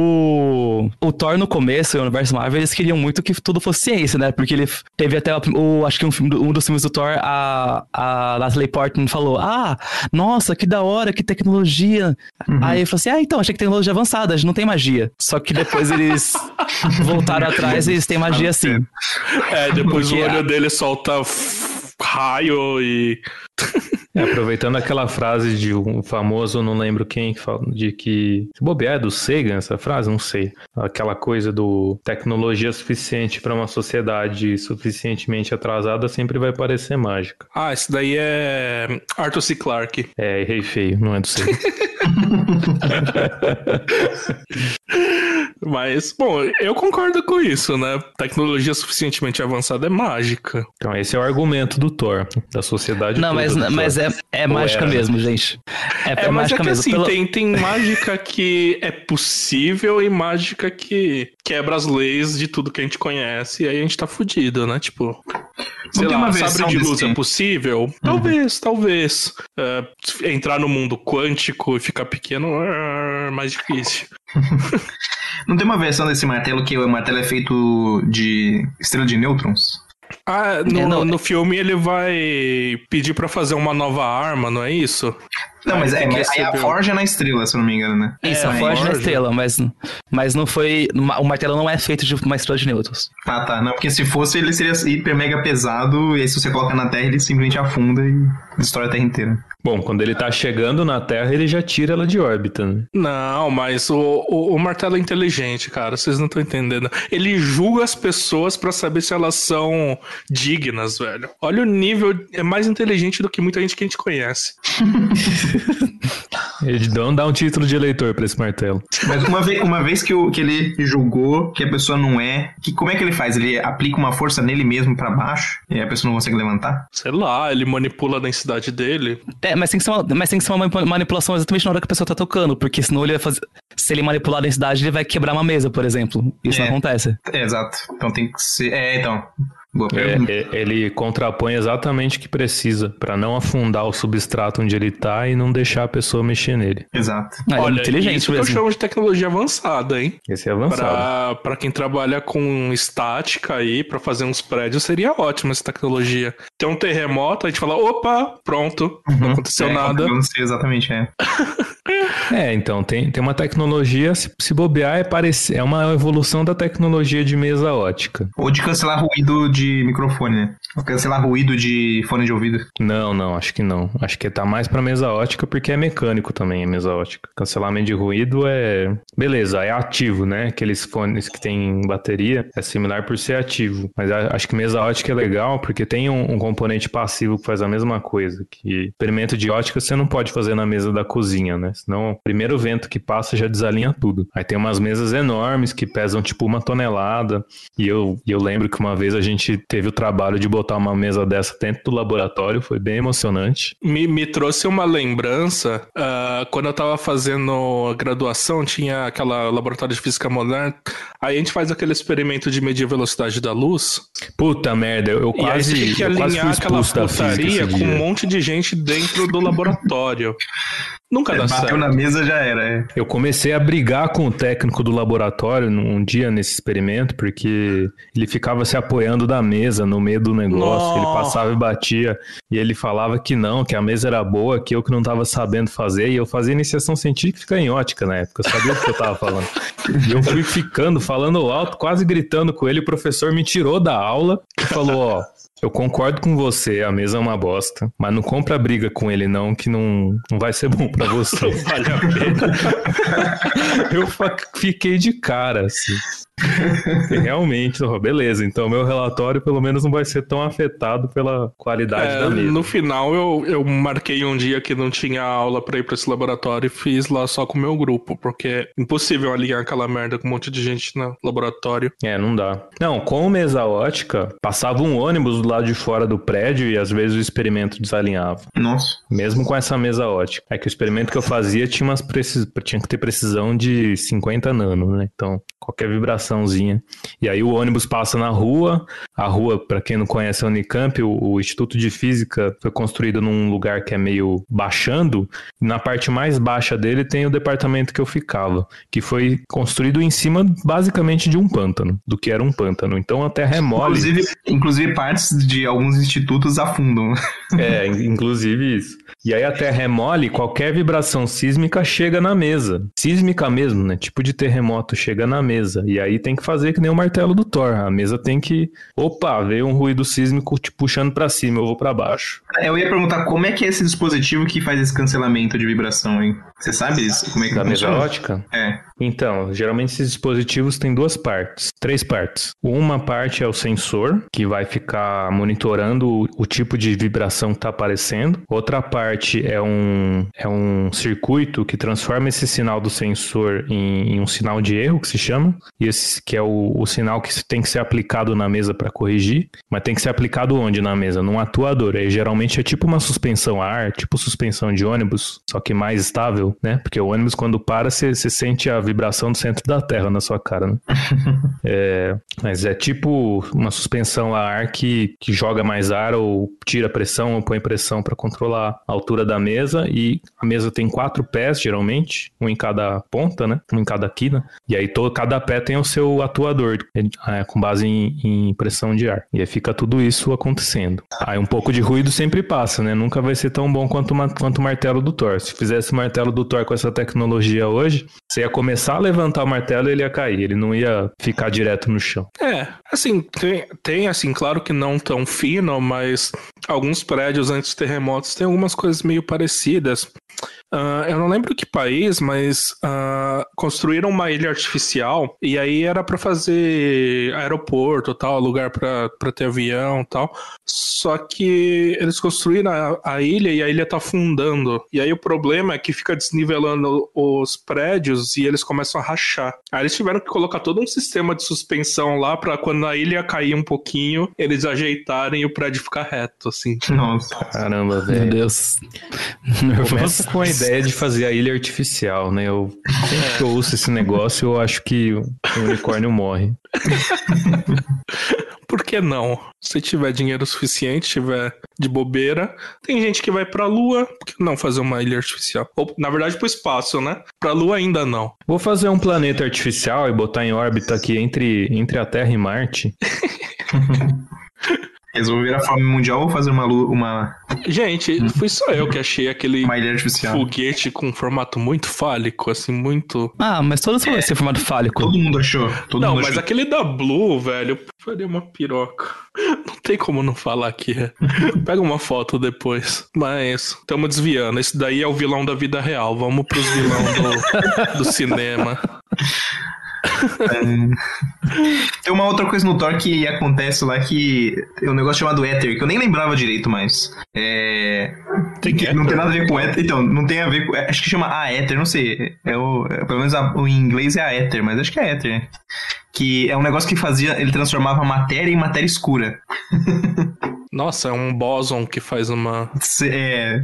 o, o Thor no começo, o universo Marvel, eles queriam muito que tudo fosse ciência, né? Porque ele teve até o, o- acho que um, filme do- um dos filmes do Thor, a, a Natalie Portman falou: Ah, nossa, que da hora, que tecnologia. Aí eu falei assim: Ah, então, achei que tecnologia avançada, a gente não tem magia. Só que depois eles voltaram atrás e eles têm magia sim. É, depois o Porque olho a- dele solta raio e. É, aproveitando aquela frase de um famoso, não lembro quem, que fala, de que. Se bobear é do Sagan essa frase? Não sei. Aquela coisa do tecnologia suficiente para uma sociedade suficientemente atrasada sempre vai parecer mágica. Ah, esse daí é Arthur C. Clarke. É, errei feio, não é do Sagan. Mas, bom, eu concordo com isso, né? Tecnologia suficientemente avançada é mágica. então, esse é o argumento do Thor, da sociedade Não, toda mas, do Thor. mas é, é mágica era, né? mesmo, gente. É, É, é mas é mágica que mesmo. assim, Pelo- tem, tem mágica que é possível e mágica que quebra as leis de tudo que a gente conhece e aí a gente tá fudido, né? Tipo. Sei lá, uma sabre de luz é possível? Talvez, talvez. É, entrar no mundo quântico e ficar pequeno é mais difícil. Não tem uma versão desse martelo que o martelo é feito de estrela de nêutrons? Ah, no, É, não- no filme ele vai pedir pra fazer uma nova arma, não é isso? Não, mas, é, que mas aí a forja é na estrela, se eu não me engano, né? Isso, É, a forja na forja. estrela, mas, mas não foi. O martelo não é feito de uma estrela de nêutrons. Ah, tá. Não, porque se fosse, ele seria hiper mega pesado, e aí se você coloca na Terra, ele simplesmente afunda e destrói a Terra inteira. Bom, quando ele tá chegando na Terra, ele já tira ela de órbita, né? Não, mas o, o, o martelo é inteligente, cara. Vocês não estão entendendo. Ele julga as pessoas pra saber se elas são dignas, velho. Olha o nível. É mais inteligente do que muita gente que a gente conhece. Ele não dá um título de eleitor pra esse martelo. Mas uma vez, uma vez que, o, que ele julgou que a pessoa não é, que, como é que ele faz? Ele aplica uma força nele mesmo pra baixo e a pessoa não consegue levantar? Sei lá, ele manipula a densidade dele. É, mas tem, que ser uma, mas tem que ser uma manip- manipulação exatamente na hora que a pessoa tá tocando, porque senão ele vai fazer. Se ele manipular a densidade, ele vai quebrar uma mesa, por exemplo. Isso É. não acontece. É, exato. Então tem que ser. É, então. Boa É, pergunta. é, ele contrapõe exatamente o que precisa pra não afundar o substrato onde ele tá e não deixar a pessoa mexer nele. Exato. Ah, é Olha, inteligente isso que eu mesmo. chamo de tecnologia avançada, hein? Esse é avançado. Pra, pra quem trabalha com estática aí, pra fazer uns prédios, seria ótimo essa tecnologia. Tem um terremoto, a gente fala, opa, pronto, não aconteceu É, nada. Eu não sei exatamente, é. É, então, tem, tem uma tecnologia, se, se bobear, é, parec- é uma evolução da tecnologia de mesa ótica. Ou de cancelar ruído de microfone, né? Cancelar ruído de fone de ouvido. Não, não, acho que não. Acho que tá mais pra mesa ótica porque é mecânico também a mesa ótica. Cancelamento de ruído é. Beleza, é ativo, né? Aqueles fones que tem bateria é similar por ser ativo. Mas acho que mesa ótica é legal porque tem um, um componente passivo que faz a mesma coisa. Que experimento de ótica você não pode fazer na mesa da cozinha, né? Senão o primeiro vento que passa já desalinha tudo. Aí tem umas mesas enormes que pesam tipo uma tonelada. E eu, eu lembro que uma vez a gente teve o trabalho de botar uma mesa dessa dentro do laboratório, foi bem emocionante. Me, me trouxe uma lembrança, ah, quando eu tava fazendo a graduação, tinha aquela laboratório de física moderna, aí a gente faz aquele experimento de medir a velocidade da luz, Puta merda, eu, eu e aí quase, que fui alinhar aquela putaria com um monte de gente dentro do laboratório. Nunca dá Bateu certo. na mesa já era. É. Eu comecei a brigar com o técnico do laboratório num um dia nesse experimento, porque ele ficava se apoiando da mesa no meio do negócio, ele passava e batia, e ele falava que não, que a mesa era boa, que eu que não tava sabendo fazer, e eu fazia iniciação científica em ótica na época, eu sabia o que eu tava falando. E eu fui ficando, falando alto, quase gritando com ele, o professor me tirou da aula e falou, ó, eu concordo com você, a mesa é uma bosta, mas não compra briga com ele não, que não, não vai ser bom pra você. Vale a pena. Eu fiquei de cara, assim. Realmente, ó, beleza. Então, meu relatório pelo menos não vai ser tão afetado pela qualidade É, da mesa. no final, eu, eu marquei um dia que não tinha aula pra ir pra esse laboratório e fiz lá só com o meu grupo, porque é impossível alinhar aquela merda com um monte de gente no laboratório. É, não dá. Não, com mesa ótica, passava um ônibus do lado de fora do prédio e às vezes o experimento desalinhava. Nossa. Mesmo com essa mesa ótica. É que o experimento que eu fazia tinha, umas precis... tinha que ter precisão de 50 nano, né? Então, qualquer E aí o ônibus passa na rua. A rua, para quem não conhece a Unicamp, o, o Instituto de Física foi construído num lugar que é meio baixando. Na parte mais baixa dele tem o departamento que eu ficava, que foi construído em cima basicamente de um pântano, do que era um pântano. Então a terra é mole. Inclusive, inclusive, partes de alguns institutos afundam. É, in- inclusive isso. E aí a terra é mole, qualquer vibração sísmica chega na mesa. Sísmica mesmo, né? Tipo de terremoto chega na mesa. E aí tem que fazer que nem o martelo do Thor. A mesa tem que. Opa, veio um ruído sísmico te puxando pra cima, eu vou pra baixo. Eu ia perguntar como é que é esse dispositivo que faz esse cancelamento de vibração, hein? Você sabe isso? como é que Da mesa ótica? É. Então, geralmente esses dispositivos têm duas partes, três partes. Uma parte é o sensor, que vai ficar monitorando o, o tipo de vibração que está aparecendo. Outra parte é um, é um circuito que transforma esse sinal do sensor em, em um sinal de erro, que se chama, e esse que é o, o sinal que tem que ser aplicado na mesa para corrigir, mas tem que ser aplicado onde na mesa? Num atuador. Aí geralmente é tipo uma suspensão a ar, tipo suspensão de ônibus, só que mais estável, né? Porque o ônibus quando para, você você sente a vibração do centro da Terra na sua cara, né? É, mas é tipo uma suspensão a ar que, que joga mais ar ou tira pressão ou põe pressão para controlar a altura da mesa. E a mesa tem quatro pés, geralmente, um em cada ponta, né? Um em cada quina. E aí todo, cada pé tem o seu atuador, é, com base em, em pressão de ar. E aí fica tudo isso acontecendo. Aí um pouco de ruído sempre passa, né? Nunca vai ser tão bom quanto, uma- quanto o martelo do Thor. Se fizesse o martelo do Thor com essa tecnologia hoje, você ia começar a levantar o martelo e ele ia cair. Ele não ia ficar direto no chão. É, assim, tem, tem, assim, claro que não tão fino, mas alguns prédios antes terremotos têm algumas coisas meio parecidas. Ah, eu não lembro que país, mas ah, construíram uma ilha artificial e aí era pra fazer aeroporto, tal, lugar pra pra ter avião, tal. Só que eles construíram a, a ilha e a ilha tá afundando. E aí o problema é que fica desnivelando os prédios e eles começam a rachar. Aí eles tiveram que colocar todo um sistema de suspensão lá pra quando a ilha cair um pouquinho, eles ajeitarem e o prédio ficar reto, assim. Nossa. Caramba, Meu velho. Deus. Começa com a ideia de fazer a ilha artificial, né? Eu, sempre que eu ouço esse negócio, eu acho que o unicórnio morre. Por que não? Se tiver dinheiro suficiente, tiver de bobeira, tem gente que vai pra lua, por que não fazer uma ilha artificial? Ou, na verdade, pro espaço, né? Pra lua ainda não. Vou fazer um planeta artificial e botar em órbita aqui entre, entre a Terra e Marte. Resolver a fome mundial ou fazer uma, uma, Gente, fui só eu que achei aquele foguete com um formato muito fálico, assim, muito. Ah, mas todos vão ser formato fálico. Todo mundo achou. Todo não, mundo mas achou. aquele da Blue, velho, faria uma piroca. Não tem como não falar aqui. Pega uma foto depois. Mas estamos desviando. Esse daí é o vilão da vida real. Vamos pros vilão do, do cinema. Tem uma outra coisa no Thor que acontece lá que é um negócio chamado Ether, que eu nem lembrava direito mais. É. Tem que não tem nada a ver com Ether. Então, não tem a ver com. Acho que chama a Ether, não sei. É o, é, pelo menos a- o em inglês é a Ether, mas acho que é Ether. né? Que é um negócio que fazia. Ele transformava matéria em matéria escura. Nossa, é um bóson que faz uma. É,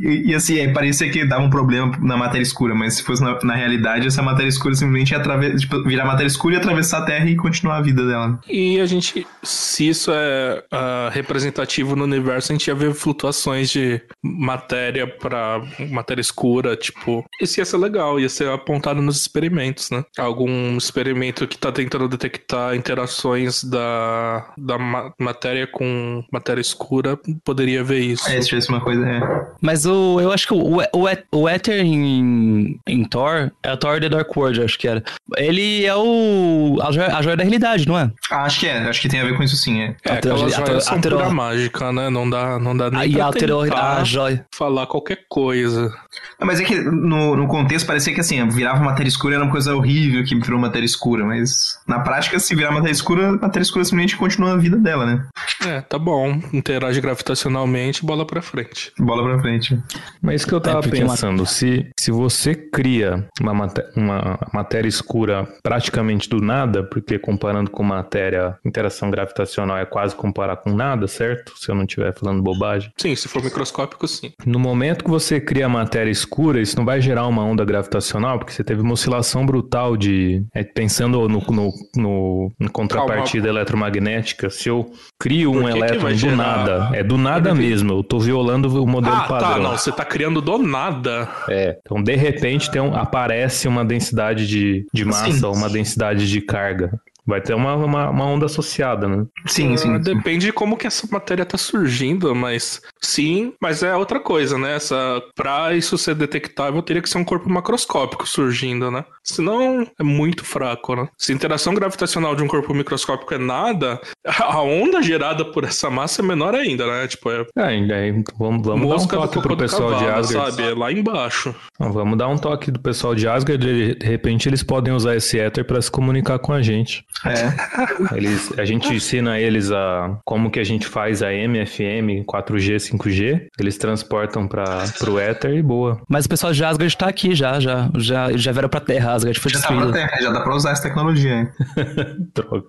e, e assim, é, parecia que dava um problema na matéria escura, mas se fosse na, na realidade, essa matéria escura simplesmente ia atraves, tipo, virar matéria escura e atravessar a Terra e continuar a vida dela. E a gente, se isso é ah, representativo no universo, a gente ia ver flutuações de matéria pra matéria escura, tipo. Isso ia ser legal, ia ser apontado nos experimentos, né? Algum experimento que tá tentando detectar interações da, da ma- matéria com matéria escura poderia ver isso. É, se tivesse uma coisa. É. Mas o, eu acho que o, o, o Ether em, em Thor é o Thor The Dark World, acho que era. Ele é o. A joia, a joia da realidade, não é? Ah, acho que é, acho que tem a ver com isso sim, é. É, altero- joias são altero- mágica, né? Não dá, não dá nem Aí pra alterou tentar a joia. falar qualquer coisa. Ah, Mas é que no, no contexto parecia que assim, virava matéria escura era uma coisa horrível que virou matéria escura, mas na prática, se virar matéria escura, a matéria escura simplesmente continua a vida dela, né? É, tá bom. Interage gravitacionalmente, bola pra frente. Bola pra frente. Mas isso que eu tava É, pensando, se, se você cria uma, maté- uma matéria escura praticamente do nada, porque comparando com matéria, interação gravitacional é quase comparar com nada, certo? Se eu não estiver falando bobagem. Sim, se for microscópico, sim. No momento que você cria matéria escura, isso não vai gerar uma onda gravitacional, porque você teve uma oscilação brutal de. é, pensando no, no, no- em contrapartida eletromagnética, se eu crio um que que elétron vai do nada, é do nada Eu mesmo, eu tô violando o modelo Ah, padrão. tá, não, você tá criando do nada. É. Então, de repente, tem um- aparece uma densidade de, de massa, Sim. uma densidade de carga. Vai ter uma, uma, uma onda associada, né? Sim, sim. sim. Depende de como que essa matéria tá surgindo, mas sim, mas é outra coisa, né? Essa, pra isso ser detectável, teria que ser um corpo macroscópico surgindo, né? Senão é muito fraco, né? Se a interação gravitacional de um corpo microscópico é nada, a onda gerada por essa massa é menor ainda, né? Tipo, é É, aí, vamos, vamos dar um toque pro pessoal de cavalo, Asgard. sabe? É lá embaixo. Não, Vamos dar um toque do pessoal de Asgard. De de repente, eles podem usar esse éter para se comunicar com a gente. É. Eles, a gente ensina eles a como que a gente faz a MFM 4G, 5G. Eles transportam para pro éter e boa. Mas o pessoal de Asgard tá aqui já, já, já, já vieram pra Terra, Asgard foi Já tá destruída. terra, já dá pra usar essa tecnologia. hein? Droga.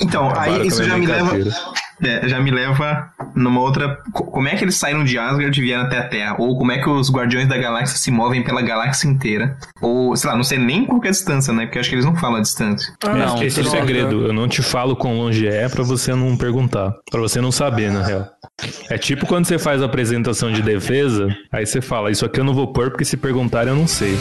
Então, aí isso minha já me leva. é, já me leva numa outra. co- Como é que eles saíram de Asgard e vieram até a Terra? Ou como é que os Guardiões da Galáxia se movem pela galáxia inteira? Ou, sei lá, não sei nem qual que é a distância, né? Porque eu acho que eles não falam a distância. Não, Esse é o segredo. Eu não te falo quão longe é pra você não perguntar. Pra você não saber, na real. É tipo quando você faz a apresentação de defesa, aí você fala, isso aqui eu não vou pôr porque se perguntarem eu não sei.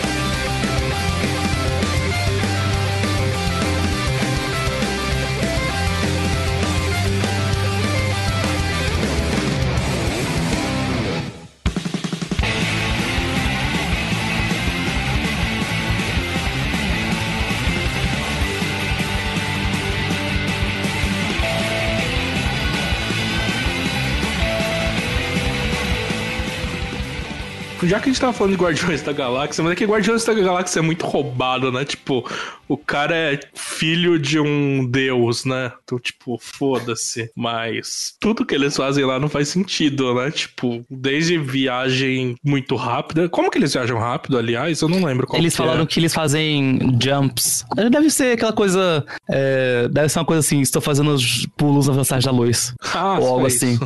Já que a gente tava falando de Guardiões da Galáxia, mas é que Guardiões da Galáxia é muito roubado, né? Tipo, o cara é filho de um deus, né? Então, tipo, foda-se. Mas tudo que eles fazem lá não faz sentido, né? Tipo, desde viagem muito rápida. Como que eles viajam rápido, aliás? Eu não lembro qual Eles que falaram é. que eles fazem jumps. Deve ser aquela coisa. é, deve ser uma coisa assim, estou fazendo os pulos na velocidade da luz. Ah, ou algo só assim.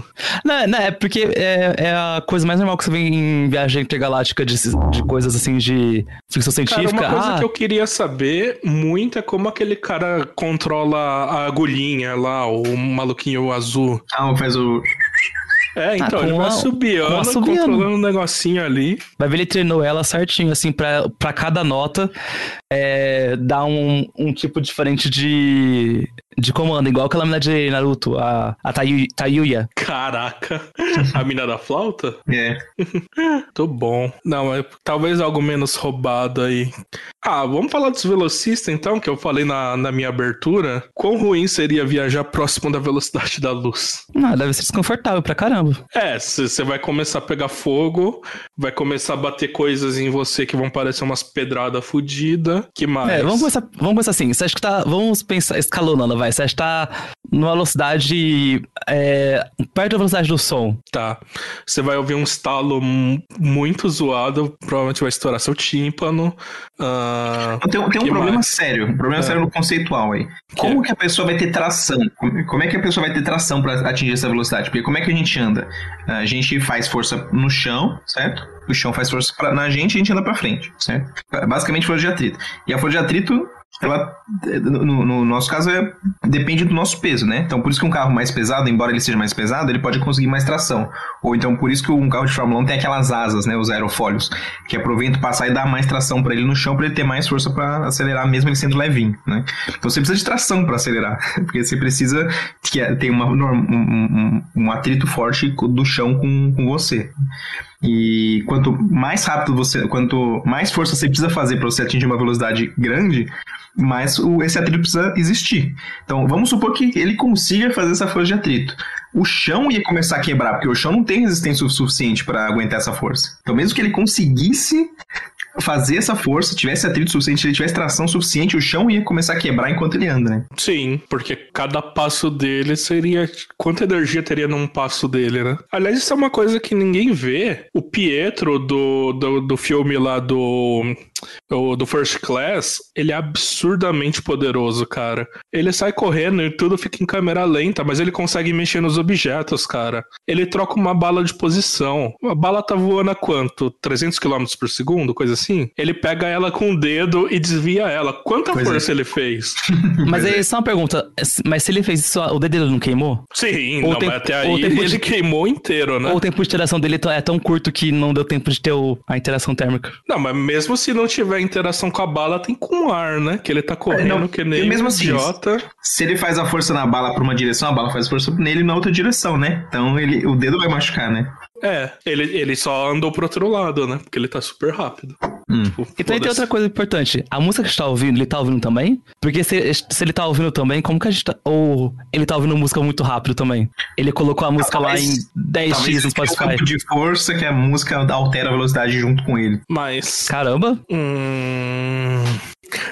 Não, não, é porque é, é a coisa mais normal que você vê em viagem intergaláctica de, de coisas assim de ficção Cara, científica. uma coisa ah, que eu queria saber muito é como aquele cara controla a agulhinha lá, o maluquinho azul. Ah, faz o. É, então, com ele vai subiando, a subiando. controlando um negocinho ali. Vai ver, ele treinou ela certinho, assim, pra, pra cada nota é, dar um, um tipo diferente de, de comando, igual aquela menina de Naruto, a, a Tayu, Tayuya. Caraca, a mina da flauta? É. Tô bom. Não, é talvez algo menos roubado aí. Ah, vamos falar dos velocistas então, que eu falei na, na minha abertura. Quão ruim seria viajar próximo da velocidade da luz? Ah, deve ser desconfortável pra caramba. É, você vai começar a pegar fogo, vai começar a bater coisas em você que vão parecer umas pedradas fodidas. Que mais? É, vamos começar, vamos começar assim. Você acha que tá. Vamos pensar escalonando, vai. Flash. Você está numa velocidade é, perto da velocidade do som. Tá. Você vai ouvir um estalo muito zoado, provavelmente vai estourar seu tímpano. ah, Tem, um- tem um que problema mais? sério, um problema É. sério no conceitual aí. Como que a pessoa vai ter tração? Como como é que a pessoa vai ter tração para atingir essa velocidade? Porque como é que a gente anda? A gente faz força no chão, certo? O chão faz força pra, na gente e a gente anda pra frente, certo? Basicamente força de atrito. E a força de atrito, ela, no, no nosso caso, é, depende do nosso peso, né? Então por isso que um carro mais pesado, embora ele seja mais pesado, ele pode conseguir mais tração. Ou então por isso que um carro de Fórmula 1 tem aquelas asas, né? Os aerofólios, que pro vento passar e dar mais tração para ele no chão, para ele ter mais força para acelerar, mesmo ele sendo levinho, né? Então você precisa de tração para acelerar, porque você precisa que é- ter uma, um, um- um atrito forte do chão com, com você. E quanto mais rápido você, quanto mais força você precisa fazer para você atingir uma velocidade grande, mais o, esse atrito precisa existir. Então vamos supor que ele consiga fazer essa força de atrito. O chão ia começar a quebrar, porque o chão não tem resistência suficiente para aguentar essa força. Então mesmo que ele conseguisse fazer essa força, tivesse atrito suficiente, ele tivesse tração suficiente, o chão ia começar a quebrar enquanto ele anda, né? Sim, porque cada passo dele seria. Quanta energia teria num passo dele, né? Aliás, isso é uma coisa que ninguém vê. O Pietro do, do, do filme lá do. O- Do First Class, ele é absurdamente poderoso, cara. Ele sai correndo e tudo fica em câmera lenta, mas ele consegue mexer nos objetos, cara. Ele troca uma bala de posição. A bala tá voando a quanto? 300 km por segundo? Coisa assim? Ele pega ela com o dedo e desvia ela. Quanta Pois é. força ele fez? Mas aí, só uma pergunta. Mas se ele fez isso, o dedo dele não queimou? Sim, Ou não, tem- mas até aí ele puti- queimou inteiro, né? Ou o tempo de interação dele é tão curto que não deu tempo de ter o- a interação térmica? Não, mas mesmo se não tiver interação com a bala, tem com o ar, né? Que ele tá correndo não, que e nem mesmo um assim, idiota. Se ele faz a força na bala para uma direção, a bala faz força nele na outra direção, né? Então ele, o dedo vai machucar, né? É, ele, ele só andou pro outro lado, né? Porque ele tá super rápido. Hum. Tipo, E também tem outra coisa importante. A música que a gente tá ouvindo, ele tá ouvindo também? Porque se, se ele tá ouvindo também, como que a gente tá... Ou ele tá ouvindo música muito rápido também? Ele colocou a música lá em talvez- 10x no Talvez seja o Spotify. campo de força que a música altera a velocidade junto com ele. Mas. Caramba! Hum...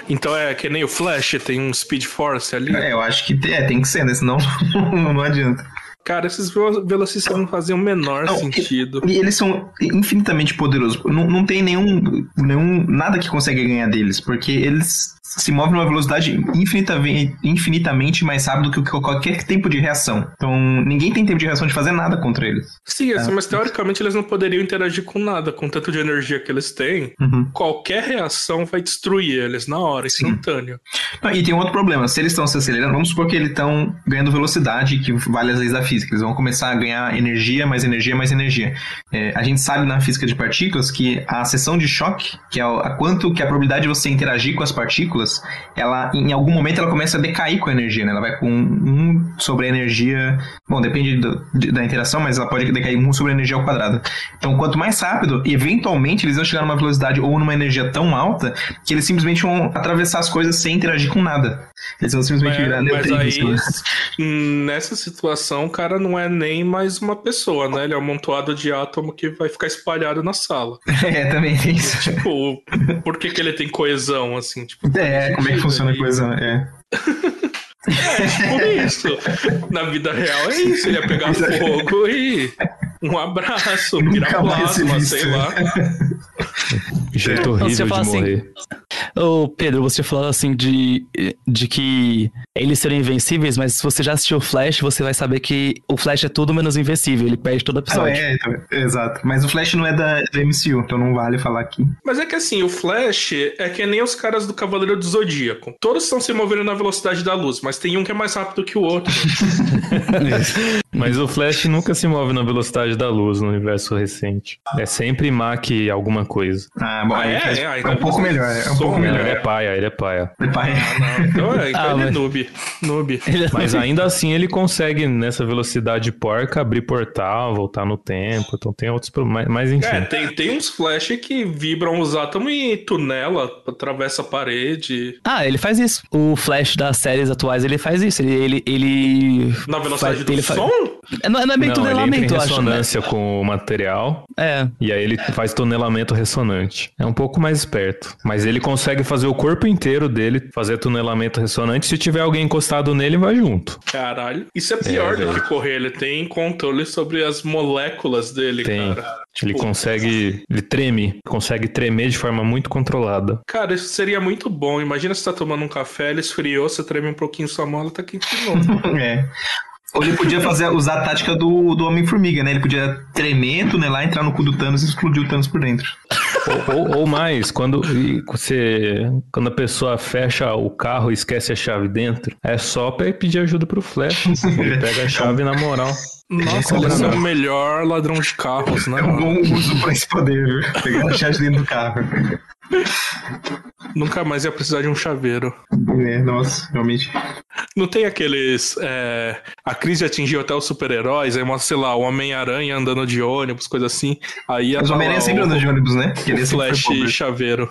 Então é que nem o Flash, tem um Speed Force ali. É, eu acho que te- é, tem que ser, né? Senão não adianta. Cara, esses velo- velocistas não faziam o menor Não, sentido. E eles são infinitamente poderosos. Não, não tem nenhum, nenhum. nada que consegue ganhar deles, porque eles se movem numa velocidade infinitamente, infinitamente mais rápido que o- qualquer tempo de reação. Então, ninguém tem tempo de reação de fazer nada contra eles. Sim, assim, mas teoricamente eles não poderiam interagir com nada, com tanto de energia que eles têm. Uhum. Qualquer reação vai destruir eles na hora, instantâneo. Não, e tem um outro problema. Se eles estão se acelerando, vamos supor que eles estão ganhando velocidade, que vale as leis da física. Eles vão começar a ganhar energia, mais energia, mais energia. É, a gente sabe na física de partículas que a seção de choque, que é o- a quanto que a probabilidade de você interagir com as partículas, ela em algum momento ela começa a decair com a energia, né? Ela vai com um sobre a energia. Bom, depende do- de- da interação, mas ela pode decair um sobre a energia ao quadrado. Então, quanto mais rápido, eventualmente eles vão chegar numa velocidade ou numa energia tão alta que eles simplesmente vão atravessar as coisas sem interagir com nada. Eles vão simplesmente Mas, virar mas aí, né? nessa situação, o cara não é nem mais uma pessoa, né? Ele é um amontoado de átomo que vai ficar espalhado na sala. É, também tem isso. Tipo, por que, que ele tem coesão, assim? Tipo, É, como é que funciona a coisa? É. É, tipo isso. Na vida real é isso. Ele ia pegar Vida- fogo e. Um abraço, Nunca virar mais se plasma, visse. sei lá. Jeito você horrível de fala assim, morrer. Ô, Pedro, você falou assim de, de que eles seriam invencíveis, mas se você já assistiu o Flash, você vai saber que o Flash é tudo menos invencível, ele perde todo Ah, episódio. é, então, exato. Mas o Flash não é da, do MCU, então não vale falar aqui. Mas é que assim, o Flash é que nem os caras do Cavaleiro do Zodíaco. Todos estão se movendo na velocidade da luz, mas tem um que é mais rápido que o outro. Mas o Flash nunca se move na velocidade da luz no universo recente. É sempre Mach alguma coisa. Ah, bom, Ah, aí é? faz- É, é, então um pouco melhor. É um pouco melhor. ele é paia, ele é paia. Pai. Ah, não. Então é, então Ah, ele é mas- noob. Noob. Mas ainda assim ele consegue, nessa velocidade porca, abrir portal, voltar no tempo. Então tem outros problemas. Mas enfim. É, tem, tem uns flash que vibram os átomos e tunela, atravessa a parede. Ah, ele faz isso. O Flash das séries atuais, ele faz isso. Ele. ele, ele Na velocidade faz- do ele som? É, Não, não é bem Não, ele entra em tunelamento, eu acho. Né? ressonância com o material É. e aí ele faz tunelamento ressonante. É um pouco mais esperto. Mas ele consegue fazer o corpo inteiro dele fazer tunelamento ressonante. Se tiver alguém encostado nele, vai junto. Caralho. Isso é pior do velho. que correr. Ele tem controle sobre as moléculas dele, Tem. cara. Ele Tipo, consegue. Ele treme. Consegue tremer de forma muito controlada. Cara, isso seria muito bom. Imagina você tá tomando um café, ele esfriou, você treme um pouquinho sua mão, ela tá quente de novo. É. Ou ele podia fazer, usar a tática do, do Homem-Formiga, né? Ele podia tremer, tunelar, entrar no cu do Thanos e explodir o Thanos por dentro. Ou, ou- ou mais, quando você. Quando a pessoa fecha o carro e esquece a chave dentro, é só pe- pedir ajuda pro Flash. Ele pega a chave na moral. Nossa, ele é o melhor ladrão de carros, né? É um bom uso pra esse poder, viu? Pegar a chave dentro do carro. Nunca mais ia precisar de um chaveiro. É, nossa, realmente. Não tem aqueles. é, A crise atingiu até os super-heróis, aí mostra, sei lá, o Homem-Aranha andando de ônibus, coisa assim. Aí Mas o Homem-Aranha sempre anda de ônibus, né? Flash chaveiro.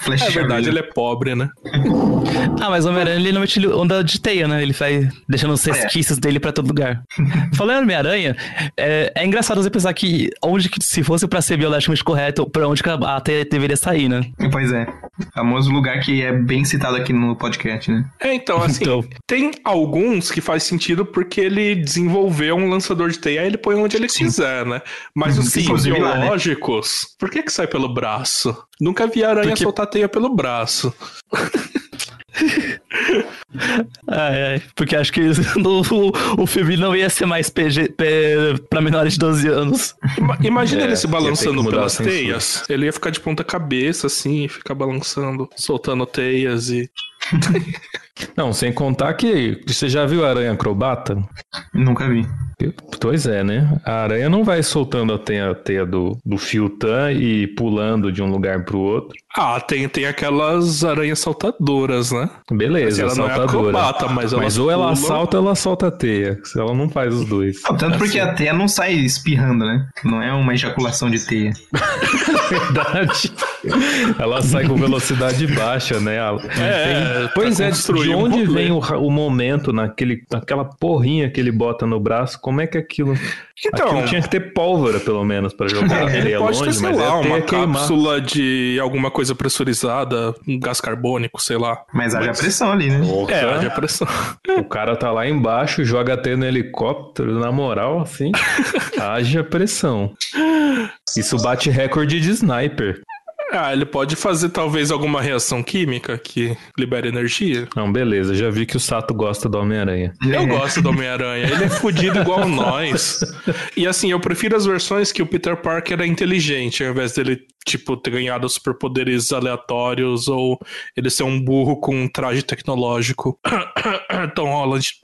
Flash É verdade, ele é pobre, né? Ah, mas o Homem-Aranha, ele normalmente anda de teia, né? Ele vai deixando os resquícios dele pra todo lugar. Falando em Homem-Aranha, é, é engraçado você pensar que onde que, se fosse pra ser biologicamente correto, pra onde que a, teia deveria sair, né? Pois é. Famoso lugar que é bem citado aqui no podcast, né? É, então, assim, Então. tem alguns que faz sentido porque ele desenvolveu um lançador de teia, aí ele põe onde ele quiser, né? Mas os Sim, que são inclusive lá, né? biológicos, por que que sai pelo braço? Nunca vi aranha Porque- soltar teia pelo braço. É, é, porque acho que no- o, o filme não ia ser mais PG, P, pra menores de 12 anos. Ima- Imagina É, ele se balançando pelas teias. Ele ia ficar de ponta cabeça, assim, e ficar balançando, soltando teias e. Não, sem contar que você já viu a aranha acrobata? Nunca vi. Pois é, né? A aranha não vai soltando a teia, a teia do, do fio tan e pulando de um lugar pro outro. Ah, tem, tem aquelas aranhas saltadoras, né? Beleza, ela não é. Acrobata, mas elas ou ela pulam. salta ou ela solta a teia. Se ela não faz os dois. Não, tanto porque a teia não sai espirrando, né? Não é uma ejaculação de teia. Verdade. Ela sai com velocidade baixa, né? Ela- É, Tem- Pois pra é, de um onde rolê. vem o, o momento naquele, naquela porrinha que ele bota no braço? Como é que aquilo. Então, aquilo tinha que ter pólvora, pelo menos, pra jogar a Ele teia pode longe, ter, sei mas lá, é a uma queimar. cápsula de alguma coisa pressurizada, um gás carbônico, sei lá. Mas haja pressão ali, né? Porra, É, haja pressão. O cara tá lá embaixo, joga a teia no helicóptero, na moral, assim, haja pressão. Isso bate recorde de sniper. Ah, ele pode fazer talvez alguma reação química que libere energia. Não, beleza, já vi que o Sato gosta do Homem-Aranha. Eu gosto do Homem-Aranha, ele é fudido igual nós. E assim, eu prefiro as versões que o Peter Parker é inteligente, ao invés dele, tipo, ter ganhado superpoderes aleatórios ou ele ser um burro com um traje tecnológico. Tom Holland.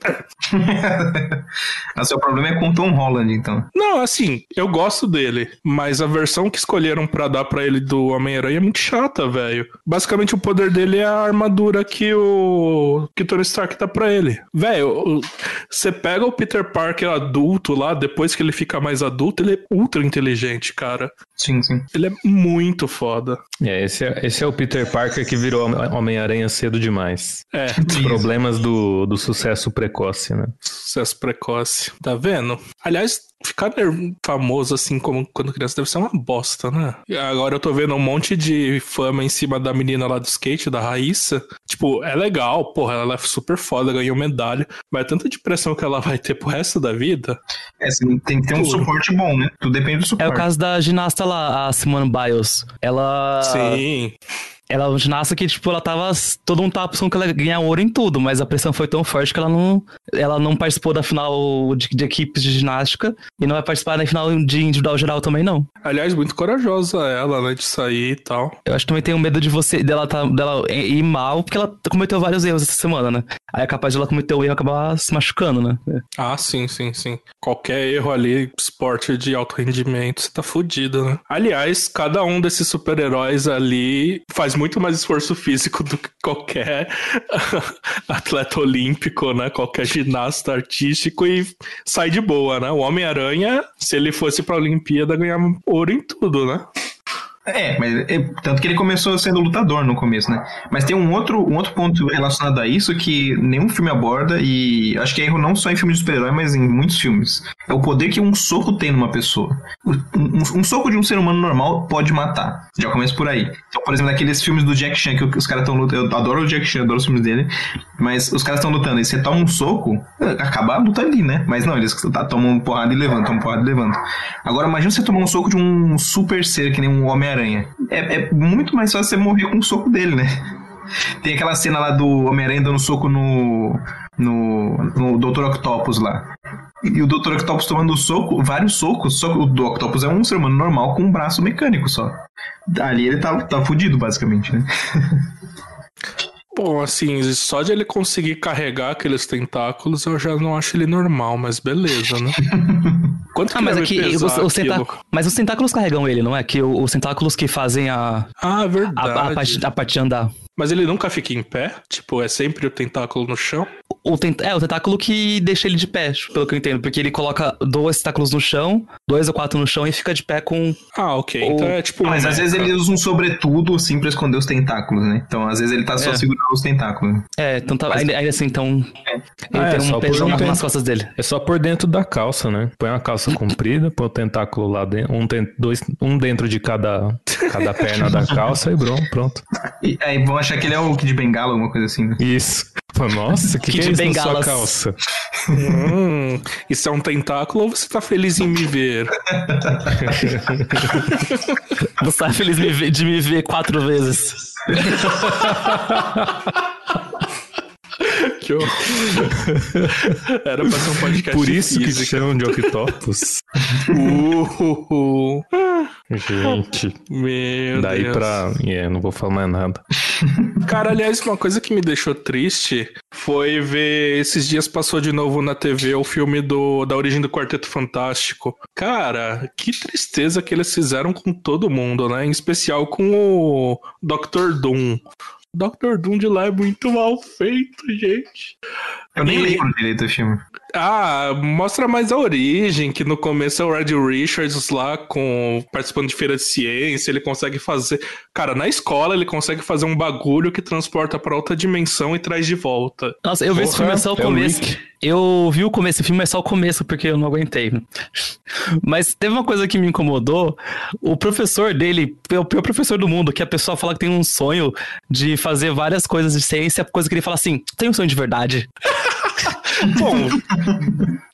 o seu problema é com Tom Holland, então. Não, assim, eu gosto dele, mas a versão que escolheram pra dar pra ele do Homem-Aranha é muito chata, velho. Basicamente o poder dele é a armadura que o que o Tony Stark dá pra ele. Velho, você pega o Peter Parker adulto lá, depois que ele fica mais adulto, ele é ultra inteligente, cara. Sim, sim. Ele é muito foda. É, esse é, esse é o Peter Parker que virou Homem-Aranha cedo demais. É, Os problemas do, do sucesso precoce, né? sucesso precoce. Tá vendo? Aliás, ficar famoso assim como quando criança deve ser uma bosta, né? E agora eu tô vendo um monte de fama em cima da menina lá do skate, da Raíssa. Tipo, é legal, porra, ela é super foda, ganhou medalha, mas é tanta depressão que ela vai ter pro resto da vida. É, assim, tem que ter um Tudo. suporte bom, né? Tudo depende do É suporte. o caso da ginasta lá, a Simone Biles. Ela. Sim. Ela ginasta que, tipo, ela tava. Todo mundo tava pensando que ela ia ganhar ouro em tudo, mas a pressão foi tão forte que ela não. Ela não participou da final de, de equipes de ginástica e não vai participar da final de individual geral também, não. Aliás, muito corajosa ela, né, de sair e tal. Eu acho que também tenho medo de você dela, tá, dela ir mal, porque ela cometeu vários erros essa semana, né? Aí é capaz de ela cometer o erro e acabar se machucando, né? Ah, sim, sim, sim. Qualquer erro ali, esporte de alto rendimento, você tá fudido, né? Aliás, cada um desses super-heróis ali faz muito mais esforço físico do que qualquer atleta olímpico, né? Qualquer ginasta artístico e sai de boa, né? O Homem-Aranha, se ele fosse pra Olimpíada, ganhava ouro em tudo, né? É, mas é, tanto que ele começou sendo lutador no começo, né? Mas tem um outro, um outro ponto relacionado a isso que nenhum filme aborda, e acho que é erro não só em filmes de super-herói, mas em muitos filmes. É o poder que um soco tem numa pessoa. Um, um- um soco de um ser humano normal pode matar. Já começa por aí. Então, por exemplo, naqueles filmes do Jack Chan, que os caras estão lutando. Eu adoro o Jack Chan, adoro os filmes dele. Mas os caras estão lutando e você toma um soco, acaba a luta ali, né? Mas não, eles tá, tomam porrada e levantam, tomam porrada e levantam. Agora imagina você tomar um soco de um super ser, que nem um Homem-Aranha. É, é muito mais fácil você morrer com um soco dele, né? Tem aquela cena lá do Homem-Aranha dando soco no, no, no Dr. Octopus lá. E o Dr. Octopus tomando soco, vários socos, só que o Dr. Octopus é um ser humano normal com um braço mecânico só. Ali ele tá, tá fudido, basicamente, né? Bom, assim, só de ele conseguir carregar aqueles tentáculos, eu já não acho ele normal, mas beleza, né? Quanto que Ah, mas aqui os, pesar os tenta- aquilo? mas os tentáculos carregam ele, não é? Que o- os tentáculos que fazem a, Ah, a, verdade. a, parte, a parte andar. Mas ele nunca fica em pé? Tipo, é sempre o tentáculo no chão? O tent... É, o tentáculo que deixa ele de pé, pelo que eu entendo. Porque ele coloca dois tentáculos no chão, dois ou quatro no chão e fica de pé com. Ah, ok. Ou- Então é tipo. Mas um às vezes ele usa um sobretudo, assim, pra esconder os tentáculos, né? Então, às vezes ele tá só É. segurando os tentáculos. É, então tá, ainda, ainda assim, então. Ele Ah, é, tem só um pesão um nas costas dele. É só por dentro da calça, né? Põe uma calça comprida, põe o tentáculo lá dentro, um, ten- dois, um dentro de cada, cada perna da calça e pronto, pronto. E aí vão achar que ele é o Kid Bengala, alguma coisa assim, né? Isso. Nossa, que, que, Kid é isso na sua calça? Hum, isso é um tentáculo ou você tá feliz em me ver? Você tá feliz de me ver quatro vezes. Que horror. Era pra ser um podcast Por isso que chamam de octopus. Uh, Gente, meu daí Deus. pra. É, não vou falar mais nada. Cara, aliás, uma coisa que me deixou triste foi ver esses dias passou de novo na TV o filme do, da origem do Quarteto Fantástico. Cara, que tristeza que eles fizeram com todo mundo, né? Em especial com o Dr. Doom. Dr. Doom de lá é muito mal feito, gente. Eu nem E- lembro direito do filme. Ah, mostra mais a origem, que no começo é o Red Richards lá com participando de feira de ciência, ele consegue fazer, cara, na escola ele consegue fazer um bagulho que transporta pra outra dimensão e traz de volta. Nossa, eu vi esse Porra, filme só o é o começo. Rick. eu vi o começo, esse filme é só o começo, porque eu não aguentei. Mas teve uma coisa que me incomodou. O professor dele é o pior professor do mundo, que a pessoa fala que tem um sonho de fazer várias coisas de ciência, coisa que ele fala assim: tem um sonho de verdade. Bom,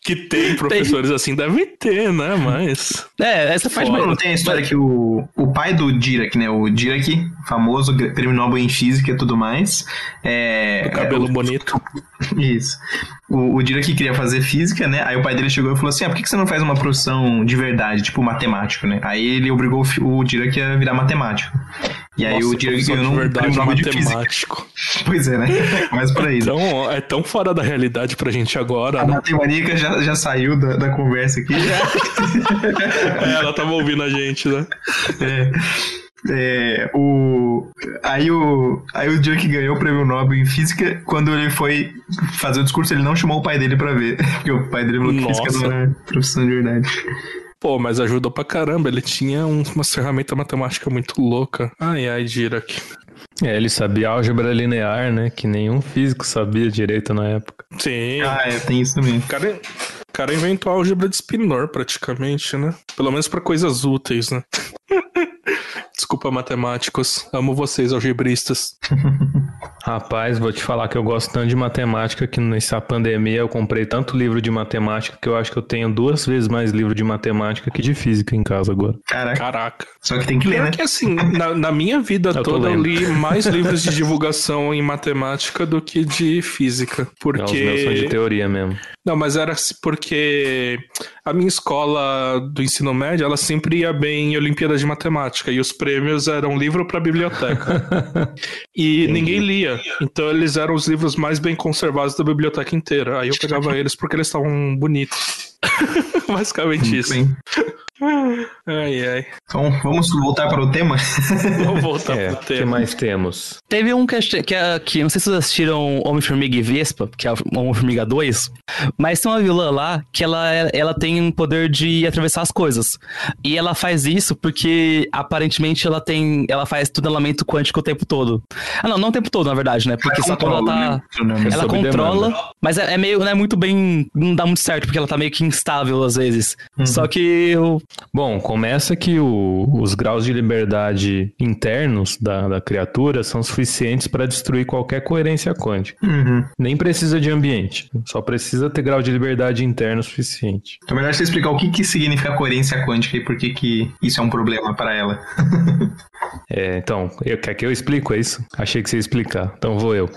que tem professores assim, deve ter, né? Mas É, essa Foda. mais. Não tem a história que o, o pai do Dirac, né? O Dirac, famoso, prêmio Nobel em física e tudo mais. É, o cabelo é, o- bonito. Isso. O, o Dirac queria fazer física, né? Aí o pai dele chegou e falou assim: ah, por que que você não faz uma profissão de verdade, tipo matemático, né? Aí ele obrigou o, Dirac a virar matemático. E aí Nossa, o Dirac ganhou um prêmio Nobel de física. matemático. Pois é, né? Mas por aí. né? Então, é tão fora da realidade pra gente agora, A matemaníaca já, já saiu da, da conversa aqui. É, ela tava ouvindo a gente, né? É, é, o, aí o, aí o Dirac ganhou o prêmio Nobel em física. Quando ele foi fazer o discurso, ele não chamou o pai dele pra ver. Porque o pai dele falou que física Nossa. não era profissão de verdade. Pô, mas ajudou pra caramba. Ele tinha um- uma ferramenta matemática muito louca. Ai, ai, Dirac. É, ele sabia álgebra linear, né? Que nenhum físico sabia direito na época. Sim. Ah, é, tem isso também. O cara, cara inventou a álgebra de Spinor, praticamente, né? Pelo menos pra coisas úteis, né? Desculpa, matemáticos. Amo vocês, algebristas. Rapaz, vou te falar que eu gosto tanto de matemática que nessa pandemia eu comprei tanto livro de matemática que eu acho que eu tenho duas vezes mais livro de matemática que de física em casa agora. Caraca. Caraca. Só que tem que ler, né? que assim, na, na minha vida Eu toda eu li mais livros de divulgação em matemática do que de física. Não, os meus são de Porque. teoria mesmo. Não, mas era porque a minha escola do ensino médio, ela sempre ia bem em Olimpíadas de Matemática e os prêmios eram livro para biblioteca. e ninguém lia. Então eles eram os livros mais bem conservados da biblioteca inteira. Aí eu pegava eles porque eles estavam bonitos. Basicamente isso. bem. Ai, ai. Então, vamos voltar para o tema? Vamos voltar É, pro o que tema. mais temos? Teve um que, que, é- que não sei se vocês assistiram Homem-Formiga e Vespa, que é o Homem-Formiga 2, mas tem uma vilã lá que ela, ela tem um poder de atravessar as coisas. E ela faz isso porque aparentemente ela tem. Ela faz tunelamento quântico o tempo todo. Ah, não, não o tempo todo, na verdade, né? Porque só quando ela tá. Controla, né? Ela controla, demanda. mas é, é meio, não é muito bem, não dá muito certo, porque ela tá meio que instável às vezes. Só que eu, Bom, começa que o- os graus de liberdade internos da, da criatura são suficientes para destruir qualquer coerência quântica. Uhum. Nem precisa de ambiente, só precisa ter grau de liberdade interno suficiente. Então, melhor você explicar o que, que significa coerência quântica e por que, que isso é um problema para ela. É, então, eu, quer que eu explico é isso? Achei que você ia explicar, então vou eu.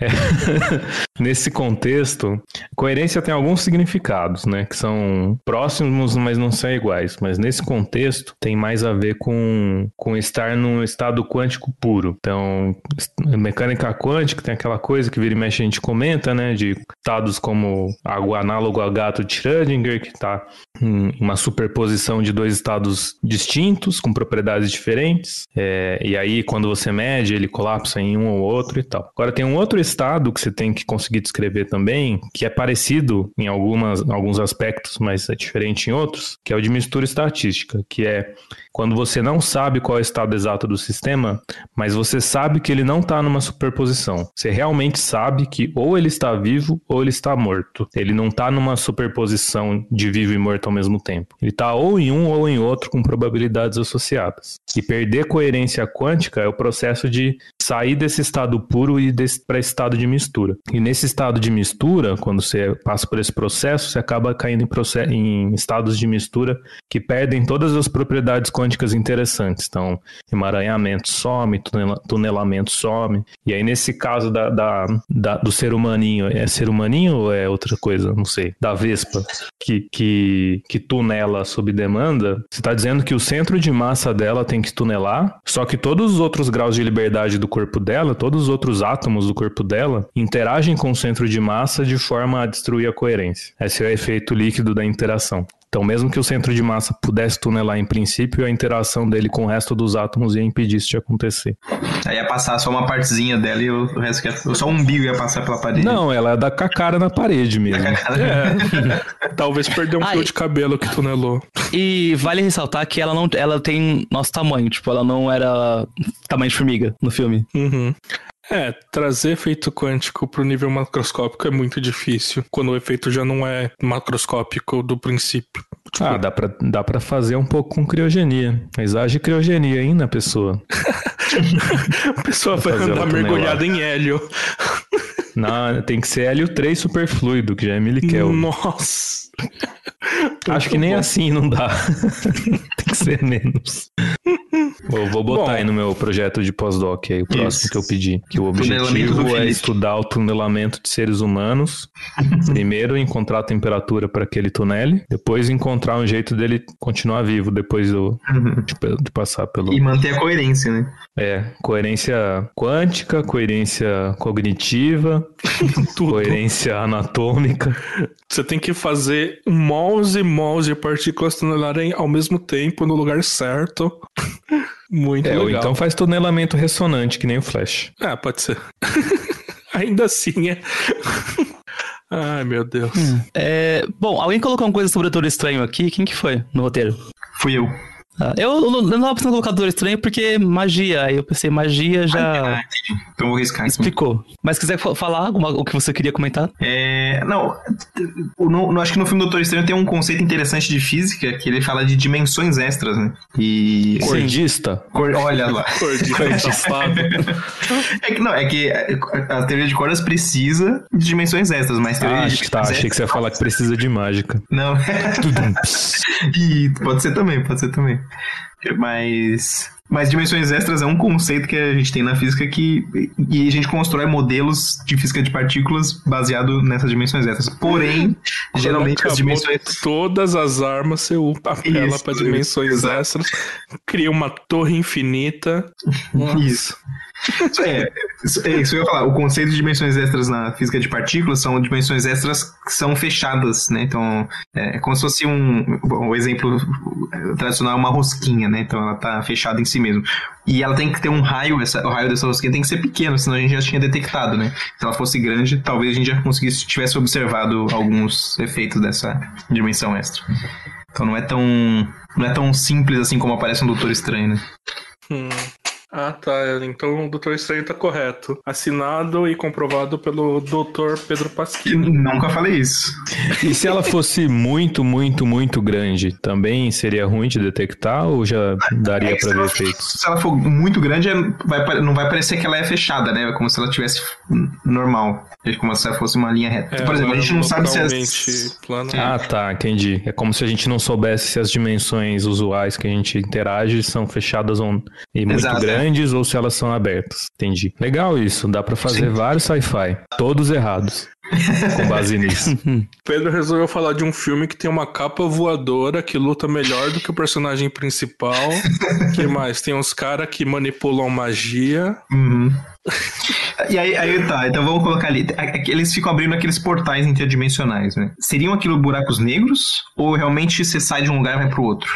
É, Nesse contexto, coerência tem alguns significados, né? Que são próximos, mas não são iguais. Mas nesse contexto, tem mais a ver com, com estar num estado quântico puro. Então, mecânica quântica tem aquela coisa que vira e mexe a gente comenta, né? De estados como o análogo a gato de Schrödinger, que está em uma superposição de dois estados distintos, com propriedades diferentes. É, e aí, quando você mede, ele colapsa em um ou outro e tal. Agora, tem um outro que você tem que conseguir descrever também, que é parecido em algumas, alguns aspectos, mas é diferente em outros, que é o de mistura estatística, que é quando você não sabe qual é o estado exato do sistema, mas você sabe que ele não está numa superposição. Você realmente sabe que ou ele está vivo ou ele está morto. Ele não está numa superposição de vivo e morto ao mesmo tempo. Ele está ou em um ou em outro com probabilidades associadas. E perder coerência quântica é o processo de sair desse estado puro e para estado de mistura. E nesse estado de mistura, quando você passa por esse processo, você acaba caindo em, em estados de mistura que perdem todas as propriedades quânticas interessantes. Então, emaranhamento some, tunela- tunelamento some. E aí, nesse caso da, da- da- do ser humaninho, é ser humaninho ou é outra coisa? Não sei. Da Vespa, que, que, que tunela sob demanda, você está dizendo que o centro de massa dela tem que tunelar, só que todos os outros graus de liberdade do corpo dela, todos os outros átomos do corpo dela, interagem com o centro de massa de forma a destruir a coerência. Esse é o efeito líquido da interação. Então, mesmo que o centro de massa pudesse tunelar em princípio, a interação dele com o resto dos átomos ia impedir isso de acontecer. Aí ia passar só uma partezinha dela e o, resto que ia, só um umbigo ia passar pela parede. Não, ela dá com a cara na parede mesmo. É. Talvez perder um Ai. fio de cabelo que tunelou. E vale ressaltar que ela não ela tem nosso tamanho, tipo, ela não era tamanho de formiga no filme. Uhum. É, trazer efeito quântico pro nível macroscópico é muito difícil, quando o efeito já não é macroscópico do princípio. Ah, dá pra, dá pra fazer um pouco com criogenia. Mas haja criogenia aí na pessoa. A pessoa vai andar mergulhada em hélio. Não, tem que ser hélio 3 superfluido, que já é miliquel. Nossa. Acho que nem assim não dá. tem que ser menos. Vou, vou botar Bom. aí no meu projeto de pós-doc aí, o próximo Isso. que eu pedi. Que o objetivo é estudar o tunelamento de seres humanos. Primeiro, encontrar a temperatura para que ele tunele. Depois, encontrar um jeito dele continuar vivo depois do, de, de passar pelo. E manter a coerência, né? É, coerência quântica, coerência cognitiva, coerência anatômica. Você tem que fazer mols e mols de partículas tunelarem ao mesmo tempo no lugar certo. Muito É, ou legal. então faz tunelamento ressonante, que nem o Flash. Ah, pode ser. Ainda assim é. Ai, meu Deus. É, bom, alguém colocou uma coisa sobre o Doutor Estranho aqui, quem que foi no roteiro? Fui eu. Ah, eu, eu não eu não tava pensando em Estranho porque magia, aí eu pensei, magia Ah, já entendi. Então eu vou riscar aqui. explicou. Mas se quiser fa- falar alguma, o que você queria comentar? É, não, no, no- acho que no filme Doutor Estranho tem um conceito interessante de física que ele fala de dimensões extras, né? E. Cordista? Cor- olha lá. Cordinho safado. É que não, é que a teoria de cordas precisa de dimensões extras, mas teoria Ah, de acho que tá. dimensões Achei que você ia falar que precisa de mágica. Não. e pode ser também, pode ser também. Mas. Mas dimensões extras é um conceito que a gente tem na física que. E a gente constrói modelos de física de partículas baseado nessas dimensões extras. Porém, Geralmente as dimensões. Todas as armas, você apela Isso, pra dimensões exato. extras, cria uma torre infinita. Nossa. Isso. Isso É, isso, é isso que eu ia falar. O conceito de dimensões extras na física de partículas são dimensões extras que são fechadas, né? Então, é, é como se fosse um. bom, O exemplo tradicional é uma rosquinha, né? Então ela tá fechada em si mesmo. E ela tem que ter um raio, essa, o raio dessa rosquinha tem que ser pequeno, senão a gente já tinha detectado, né? Se ela fosse grande, talvez a gente já conseguisse, tivesse observado alguns efeitos dessa dimensão extra. Então não é tão. Não é tão simples assim como aparece no Doutor Estranho, né? Hum. Ah, tá. Então o Doutor Estranho tá correto. Assinado e comprovado pelo Dr. Pedro Pasquini. nunca falei isso. E se ela fosse muito, muito, muito grande, também seria ruim de detectar ou já daria É pra ver efeitos? se ela for muito grande, é- vai não vai parecer que ela é fechada, né? É como se ela tivesse normal. É como se ela fosse uma linha reta. Por exemplo, a gente não sabe se as... Plano. Ah, tá, entendi. É como se a gente não soubesse se as dimensões usuais que a gente interage são fechadas ou, e muito Exato, é. Grandes ou se elas são abertas. Entendi. Legal isso, dá pra fazer Sim. vários sci-fi, todos errados. Com base nisso. Pedro resolveu falar de um filme que tem uma capa voadora que luta melhor do que o personagem principal. que mais? Tem uns caras que manipulam magia. Uhum. E aí, aí tá, então vamos colocar ali. A- Eles ficam abrindo aqueles portais interdimensionais, né? Seriam aquilo buracos negros? Ou realmente você sai de um lugar e vai pro outro?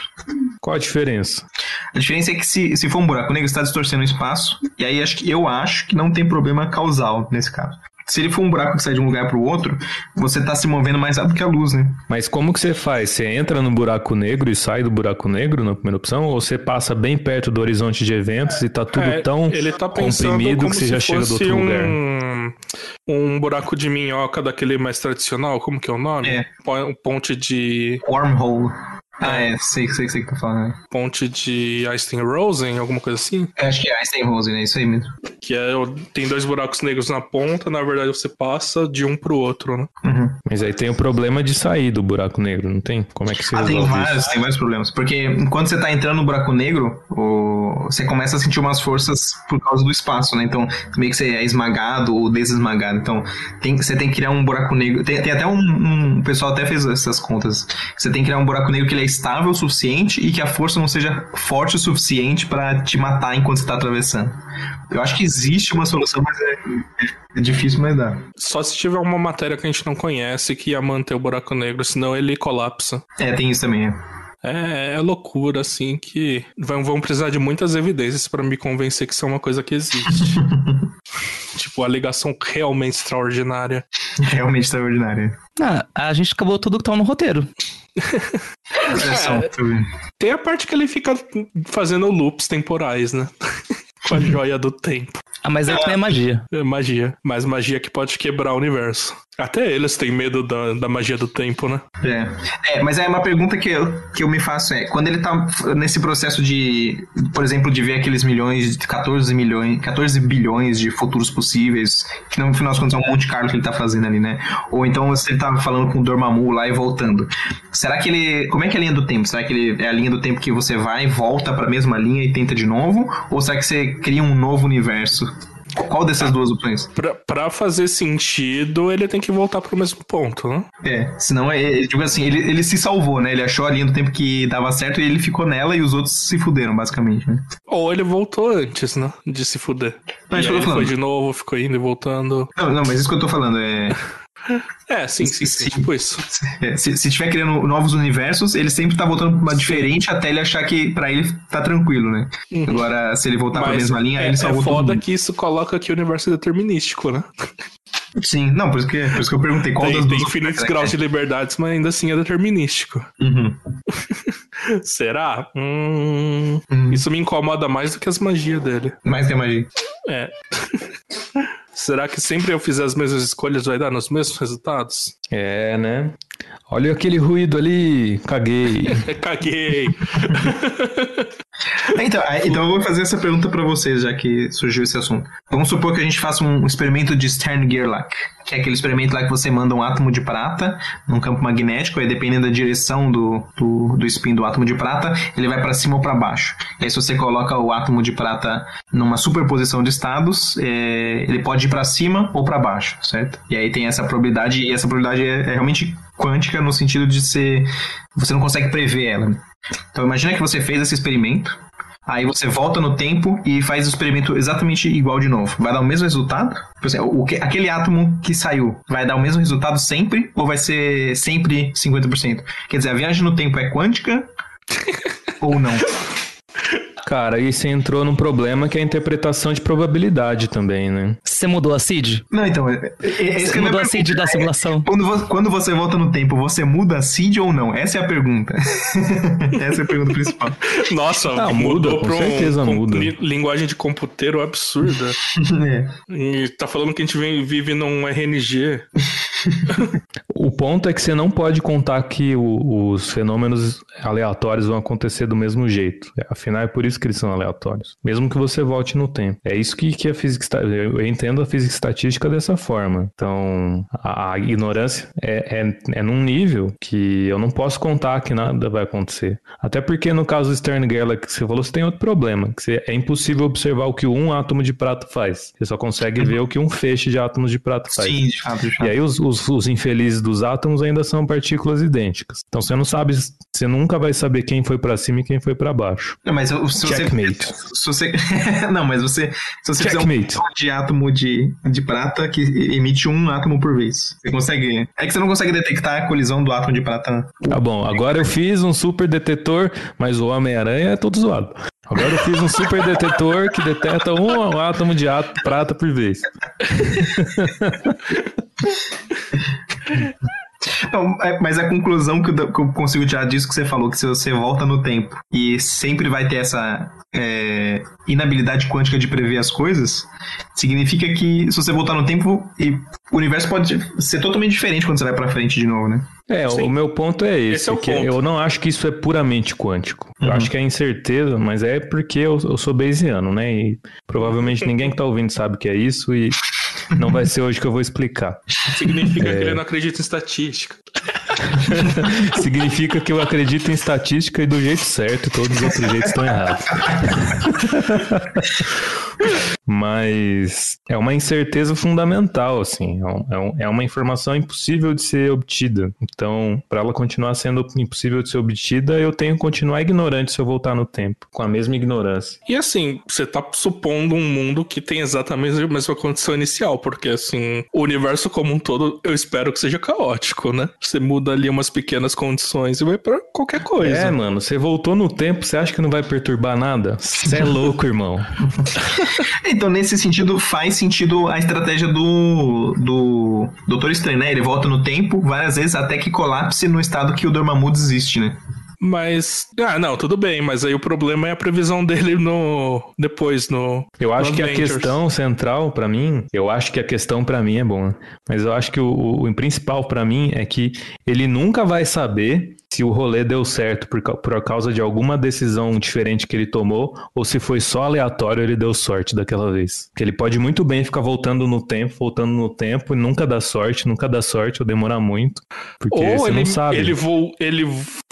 Qual a diferença? A diferença é que se, se for um buraco negro, você está distorcendo o espaço. E aí acho que, eu acho que não tem problema causal nesse caso. Se ele for um buraco que sai de um lugar pro outro, você tá se movendo mais rápido que a luz, né? Mas como que você faz? Você entra no buraco negro e sai do buraco negro na primeira opção? Ou você passa bem perto do horizonte de eventos e tá tudo É, tão ele tá comprimido que você já chega do outro um, lugar? um buraco de minhoca daquele mais tradicional, como que é o nome? É. Po- Um ponte de Wormhole. Ah, é, sei, sei, sei o que tá falando. Né? ponte de Einstein-Rosen, alguma coisa assim, Eu acho que é Einstein Rose, né? Isso aí mesmo. que é tem dois buracos negros na ponta, na verdade você passa de um pro outro, né? Uhum. Mas aí tem o problema de sair do buraco negro, não tem? Como é que você Ah, tem vários, isso? tem vários problemas. Porque enquanto você tá entrando no buraco negro, o- você começa a sentir umas forças por causa do espaço, né? Então, meio que você é esmagado ou desesmagado. Então, tem- você tem que criar um buraco negro. Tem, tem até um, um- O pessoal até fez essas contas. Você tem que criar um buraco negro que ele é estável o suficiente e que a força não seja forte o suficiente pra te matar enquanto você tá atravessando. Eu acho que existe uma solução, mas é, é difícil, mas dá. Só se tiver uma matéria que a gente não conhece que ia manter o buraco negro, senão ele colapsa. É, tem isso também. é. É, é loucura, assim, que vão, vão precisar de muitas evidências pra me convencer que isso é uma coisa que existe. tipo, a ligação realmente extraordinária. Realmente extraordinário. Ah, a gente acabou tudo que tava no roteiro. Olha só. Tem a parte que ele fica fazendo loops temporais, né? Com a joia do tempo. Ah, mas aí também é magia. É magia. Mas magia que pode quebrar o universo. Até eles têm medo da, da magia do tempo, né? É. é, mas é uma pergunta que eu, que eu me faço é, quando ele tá nesse processo de, por exemplo, de ver aqueles milhões, 14 milhões, 14 bilhões de futuros possíveis, que no final das contas é um Monte Carlo que ele tá fazendo ali, né? Ou então se ele tá falando com o Dormammu lá e voltando. Será que ele, como é que é a linha do tempo? Será que ele é a linha do tempo que você vai, volta pra mesma linha e tenta de novo? Ou será que você cria um novo universo? Qual dessas duas opções? Pra, pra fazer sentido, ele tem que voltar pro mesmo ponto, né? É, senão, é, é, digo assim, ele, ele se salvou, né? Ele achou a linha do tempo que dava certo e ele ficou nela e os outros se fuderam, basicamente, né? Ou ele voltou antes, né? De se fuder. Mas e eu aí ele foi de novo, ficou indo e voltando. Não, não, mas isso que eu tô falando é. É, sim, sim, sim. Tipo isso. se, se tiver criando novos universos, ele sempre tá voltando pra uma diferente até ele achar que pra ele tá tranquilo, né? Agora, se ele voltar pra mesma linha, é, ele salvou é foda que isso coloca que o universo é determinístico, né? Sim, não, por isso que, por isso que eu perguntei qual Tem, das tem duas. infinitos será que graus de liberdades, mas ainda assim é determinístico. Uhum. Será? Hum, Hum. Isso me incomoda mais do que as magias dele. Mais que a magia. É. Será que sempre eu fizer as mesmas escolhas vai dar nos mesmos resultados? É, né? Olha aquele ruído ali, caguei. Caguei. Então, então eu vou fazer essa pergunta pra vocês, já que surgiu esse assunto. Vamos supor que a gente faça um experimento de Stern-Gerlach, que é aquele experimento lá que você manda um átomo de prata num campo magnético, e dependendo da direção do, do, do spin do átomo de prata, ele vai pra cima ou pra baixo. E aí se você coloca o átomo de prata numa superposição de estados, é, ele pode ir pra cima ou pra baixo, certo? E aí tem essa probabilidade, e essa probabilidade é, é realmente quântica no sentido de ser... Você não consegue prever ela. Então imagina que você fez esse experimento, aí você volta no tempo e faz o experimento exatamente igual de novo. Vai dar o mesmo resultado? O que- aquele átomo que saiu vai dar o mesmo resultado sempre ou vai ser sempre 50%? Quer dizer, a viagem no tempo é quântica ou não? Cara, aí você entrou num problema que é a interpretação de probabilidade também, né? Você mudou a seed? Não, então, é, é, é Você mudou a seed da simulação? Quando você, quando você volta no tempo, você muda a seed ou não? Essa é a pergunta. Essa é a pergunta principal. Nossa, Ah, mudou muda, com pra um, certeza com muda. li- linguagem de computeiro absurda. É. E tá falando que a gente vem- vive num RNG. O ponto é que você não pode contar que o- os fenômenos aleatórios vão acontecer do mesmo jeito. Afinal, é por isso que eles são aleatórios. Mesmo que você volte no tempo. É isso que, que a física. Eu entendo a física estatística dessa forma. Então, a, a ignorância é, é, é num nível que eu não posso contar que nada vai acontecer. Até porque no caso do Stern-Gerlach que você falou, você tem outro problema. Que você- é impossível observar o que um átomo de prata faz. Você só consegue ver o que um feixe de átomos de prata faz. Sim, de fato, de fato. E aí os, os, os infelizes dos átomos ainda são partículas idênticas. Então você não sabe, você nunca vai saber quem foi pra cima e quem foi pra baixo. Não, mas se você, Checkmate. se você não, mas você se você fizer um Checkmate. de átomo de, de prata que emite um átomo por vez, você consegue? É que você não consegue detectar a colisão do átomo de prata. Tá bom, agora eu fiz um super detetor, mas o Homem-Aranha é todo zoado. Agora eu fiz um super detetor que detecta um átomo de prata por vez. Não, é- mas a conclusão que eu, que eu consigo tirar disso que você falou, que se você volta no tempo e sempre vai ter essa é, inabilidade quântica de prever as coisas, significa que se você voltar no tempo, e o universo pode ser totalmente diferente quando você vai pra frente de novo, né? É, Sim. o meu ponto é esse, Esse é o que ponto. eu não acho que isso é puramente quântico. Eu Uhum. acho que é incerteza, mas é porque eu, eu sou bayesiano, né? E provavelmente ninguém que tá ouvindo sabe o que é isso e não vai ser hoje que eu vou explicar. Significa É. que ele não acredita em estatística. Significa que eu acredito em estatística e do jeito certo, todos os outros jeitos estão errados. Mas é uma incerteza fundamental, assim. É um- É, um- é uma informação impossível de ser obtida. Então, para ela continuar sendo impossível de ser obtida, eu tenho que continuar ignorante se eu voltar no tempo, com a mesma ignorância. E assim, você tá supondo um mundo que tem exatamente a mesma condição inicial, porque assim, o universo como um todo, eu espero que seja caótico, né? Você muda ali umas pequenas condições e vai pra qualquer coisa. É, mano, você voltou no tempo, você acha que não vai perturbar nada? Você é louco, irmão. Então, nesse sentido, faz sentido a estratégia do, do Doutor Estranho, né? Ele volta no tempo várias vezes até que colapse no estado que o Dormammu existe, né? Mas, ah, não, tudo bem, mas aí o problema é a previsão dele no depois no Eu acho no que a Avengers. questão central pra mim, eu acho que a questão pra mim é bom, mas eu acho que o, o- o principal pra mim é que ele nunca vai saber se o rolê deu certo por, por causa de alguma decisão diferente que ele tomou ou se foi só aleatório ele deu sorte daquela vez. Que ele pode muito bem ficar voltando no tempo, voltando no tempo e nunca dá sorte, nunca dá sorte ou demorar muito, porque Ou você ele, não sabe. ele, vo- ele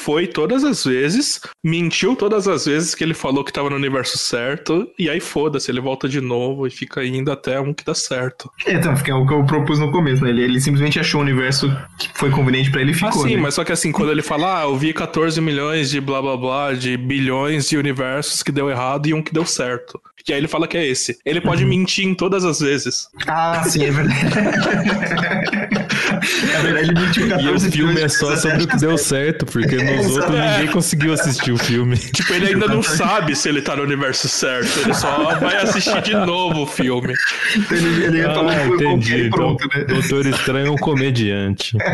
foi todas as vezes, mentiu todas as vezes que ele falou que tava no universo certo, e aí foda-se, ele volta de novo e fica indo até um que dá certo. É, então, fica o que eu propus no começo, né? Ele, ele simplesmente achou o universo que foi conveniente pra ele e Ah, ficou. sim, né? mas só que assim, quando ele fala, ah, eu vi 14 milhões de blá blá blá, de bilhões de universos que deu errado e um que deu certo. E aí ele fala que é esse. Ele pode mentir em todas as vezes. Ah, sim, é verdade. é verdade, ele mentiu 14 E o filme é só sobre o que deu certo, porque nos outros ninguém conseguiu assistir o filme. Tipo, ele ainda não sabe se ele tá no universo certo. Ele só vai assistir de novo o filme. Ele, ele Ah, falou que foi entendi. Então, pronto, né? Doutor Estranho é um comediante.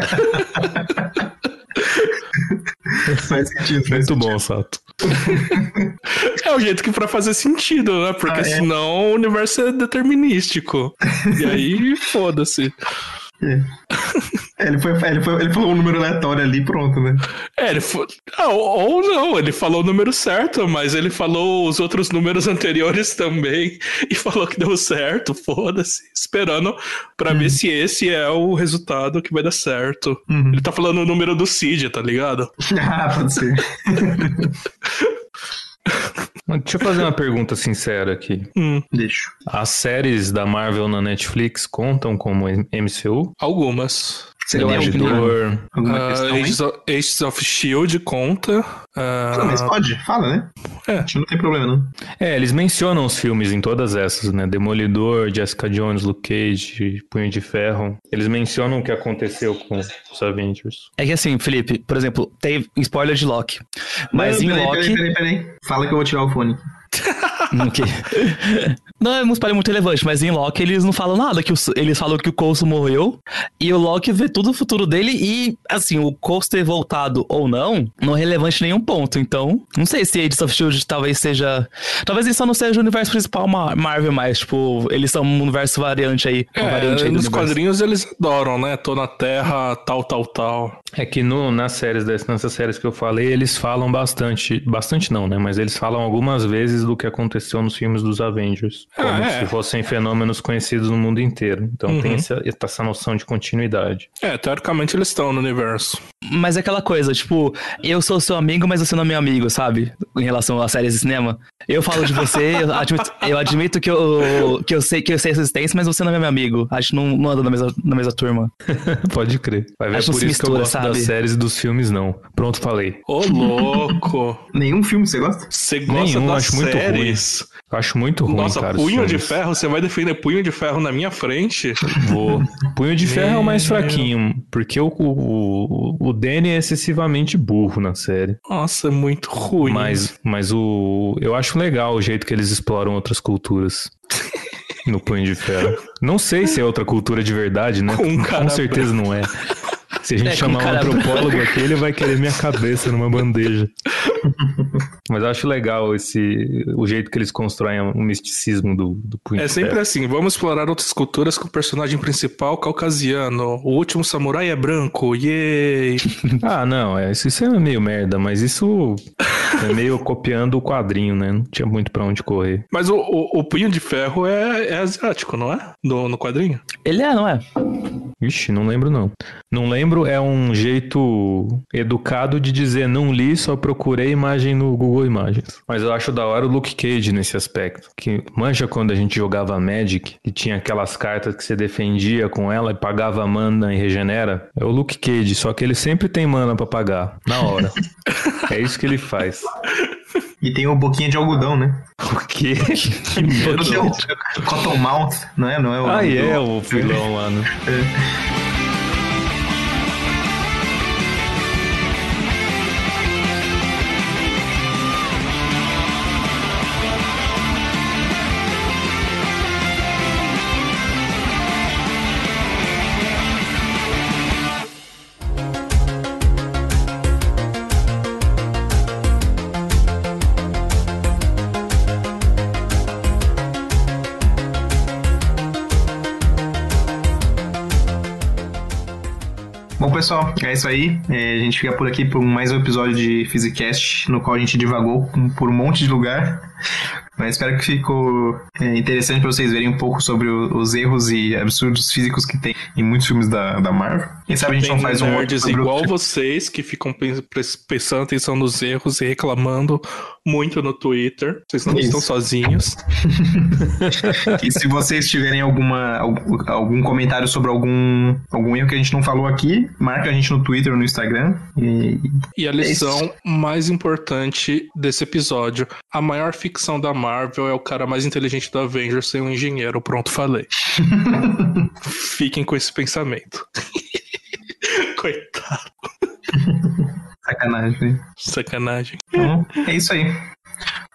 Faz sentido, faz Muito sentido. bom, Sato. É o jeito que pra fazer sentido, né? Porque Ah, é? senão o universo é determinístico. E aí, foda-se. É. É, ele, foi, ele, foi, ele falou um número aleatório ali pronto, né? É, ele foi... ah, ou, não, ele falou o número certo, mas ele falou os outros números anteriores também e falou que deu certo, foda-se, esperando pra ver se esse é o resultado que vai dar certo. Uhum. Ele tá falando o número do Cid, tá ligado? ah, pode ser. Deixa eu fazer uma pergunta sincera aqui. Hum, Deixa. As séries da Marvel na Netflix contam como MCU? algumas. Alguma, Demolidor. alguma? Agents, of, of Shield conta. Ah, Não, mas pode, fala, né? É. Não tem problema, não. É, eles mencionam os filmes em todas essas, né? Demolidor, Jessica Jones, Luke Cage, Punho de Ferro. Eles mencionam o que aconteceu com os Avengers. É que assim, Felipe, por exemplo, tem spoiler de Loki. Mas Não, em peraí, Loki. Peraí, peraí, peraí. Fala que eu vou tirar o fone. Ok. Não é um spoiler muito relevante, mas em Loki eles não falam nada. que o- Eles falam que o Coulson morreu e o Loki vê tudo o futuro dele e, assim, o Coulson ter voltado ou não, não é relevante em nenhum ponto. Então, não sei se Agents of S.H.I.E.L.D. talvez seja... Talvez ele só não seja o universo principal Ma- Marvel mais, tipo, eles são um universo variante aí. uma variante É, aí nos quadrinhos eles adoram, né? Tô na Terra, tal, tal, tal. É que no, nas séries dessas, nessas séries que eu falei, eles falam bastante, bastante não, né? Mas eles falam algumas vezes do que aconteceu nos filmes dos Avengers, como Ah, é. se fossem fenômenos conhecidos no mundo inteiro. Então Uhum. tem essa, essa noção de continuidade. É, teoricamente eles estão no universo. Mas é aquela coisa, tipo, eu sou seu amigo, mas você não é meu amigo, sabe? Em relação às séries de cinema. Eu falo de você, eu admito, eu admito que, eu, que, eu sei, que eu sei a existência, mas você não é meu amigo. A gente não, não anda na mesma, na mesma turma. Pode crer. Vai ver Acho por que isso se que eu mistura, gosto sabe? das séries e dos filmes, não. Pronto, falei. Ô, louco! Nenhum filme você gosta? Você gosta Nenhum, das acho muito séries? Eu acho muito ruim, Nossa, cara. punho de filmes. ferro, você vai defender punho de ferro na minha frente? Vou. Punho de Ferro é o mais fraquinho, porque o, o, o Danny é excessivamente burro na série. Nossa, é muito ruim. Mas, mas o, eu acho legal o jeito que eles exploram outras culturas. No Punho de Ferro. Não sei se é outra cultura de verdade, né? Com um cara Com certeza não é. Se a gente É, chamar um antropólogo aqui, ele vai querer minha cabeça numa bandeja. Mas eu acho legal esse o jeito que eles constroem o misticismo do, do Punho É de sempre Ferro. assim, vamos explorar outras culturas com o personagem principal caucasiano. O último samurai é branco, yay! Ah, não, é, isso, isso é meio merda, mas isso é meio copiando o quadrinho, né? Não tinha muito pra onde correr. Mas o, o, o punho de ferro é, é asiático, não é? No, no quadrinho? Ele é, não é? Vixe, não lembro não. Não lembro é um jeito educado de dizer não li, só procurei imagem no Google Imagens. Mas eu acho da hora o Luke Cage nesse aspecto. Que manja quando a gente jogava Magic e tinha aquelas cartas que você defendia com ela e pagava mana e regenera. É o Luke Cage, só que ele sempre tem mana pra pagar, na hora. é isso que ele faz. E tem o Boquinha de Algodão, né? O quê? Que medo. tem o Cottonmouth, não é? Não é o Ah, é, o filão lá, né? Bom, pessoal, é isso aí. É, a gente fica por aqui por mais um episódio de Physicast, no qual a gente divagou por um monte de lugar. Mas espero que ficou é, interessante para vocês verem um pouco sobre os erros e absurdos físicos que tem em muitos filmes da, da Marvel. Quem sabe a gente Tem não faz um outro nerds sobre o- igual vocês que ficam prestando atenção nos erros e reclamando muito no Twitter. Vocês não Isso. estão sozinhos. E se vocês tiverem alguma, algum, comentário sobre algum, algum erro que a gente não falou aqui, marca a gente no Twitter ou no Instagram. E E a lição mais importante desse episódio: a maior ficção da Marvel é o cara mais inteligente do Avengers sem um engenheiro. Pronto, falei. Fiquem com esse pensamento. Coitado, sacanagem. sacanagem. Então, é isso aí.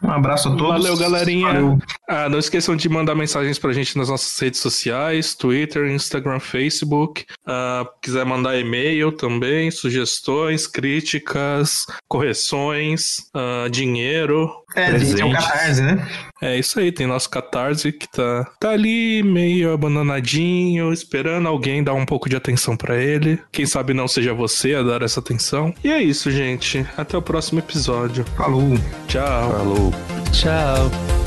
Um abraço a todos. Valeu, galerinha. Valeu. Ah, não esqueçam de mandar mensagens pra gente nas nossas redes sociais: Twitter, Instagram, Facebook. Ah, quiser mandar e-mail também, sugestões, críticas, correções, ah, dinheiro. É, tem que ter um Presentes. catarse, né? É isso aí, tem nosso Catarse que tá, tá ali meio abandonadinho, esperando alguém dar um pouco de atenção pra ele. Quem sabe não seja você a dar essa atenção. E é isso, gente. Até o próximo episódio. Falou. Tchau. Falou. Tchau.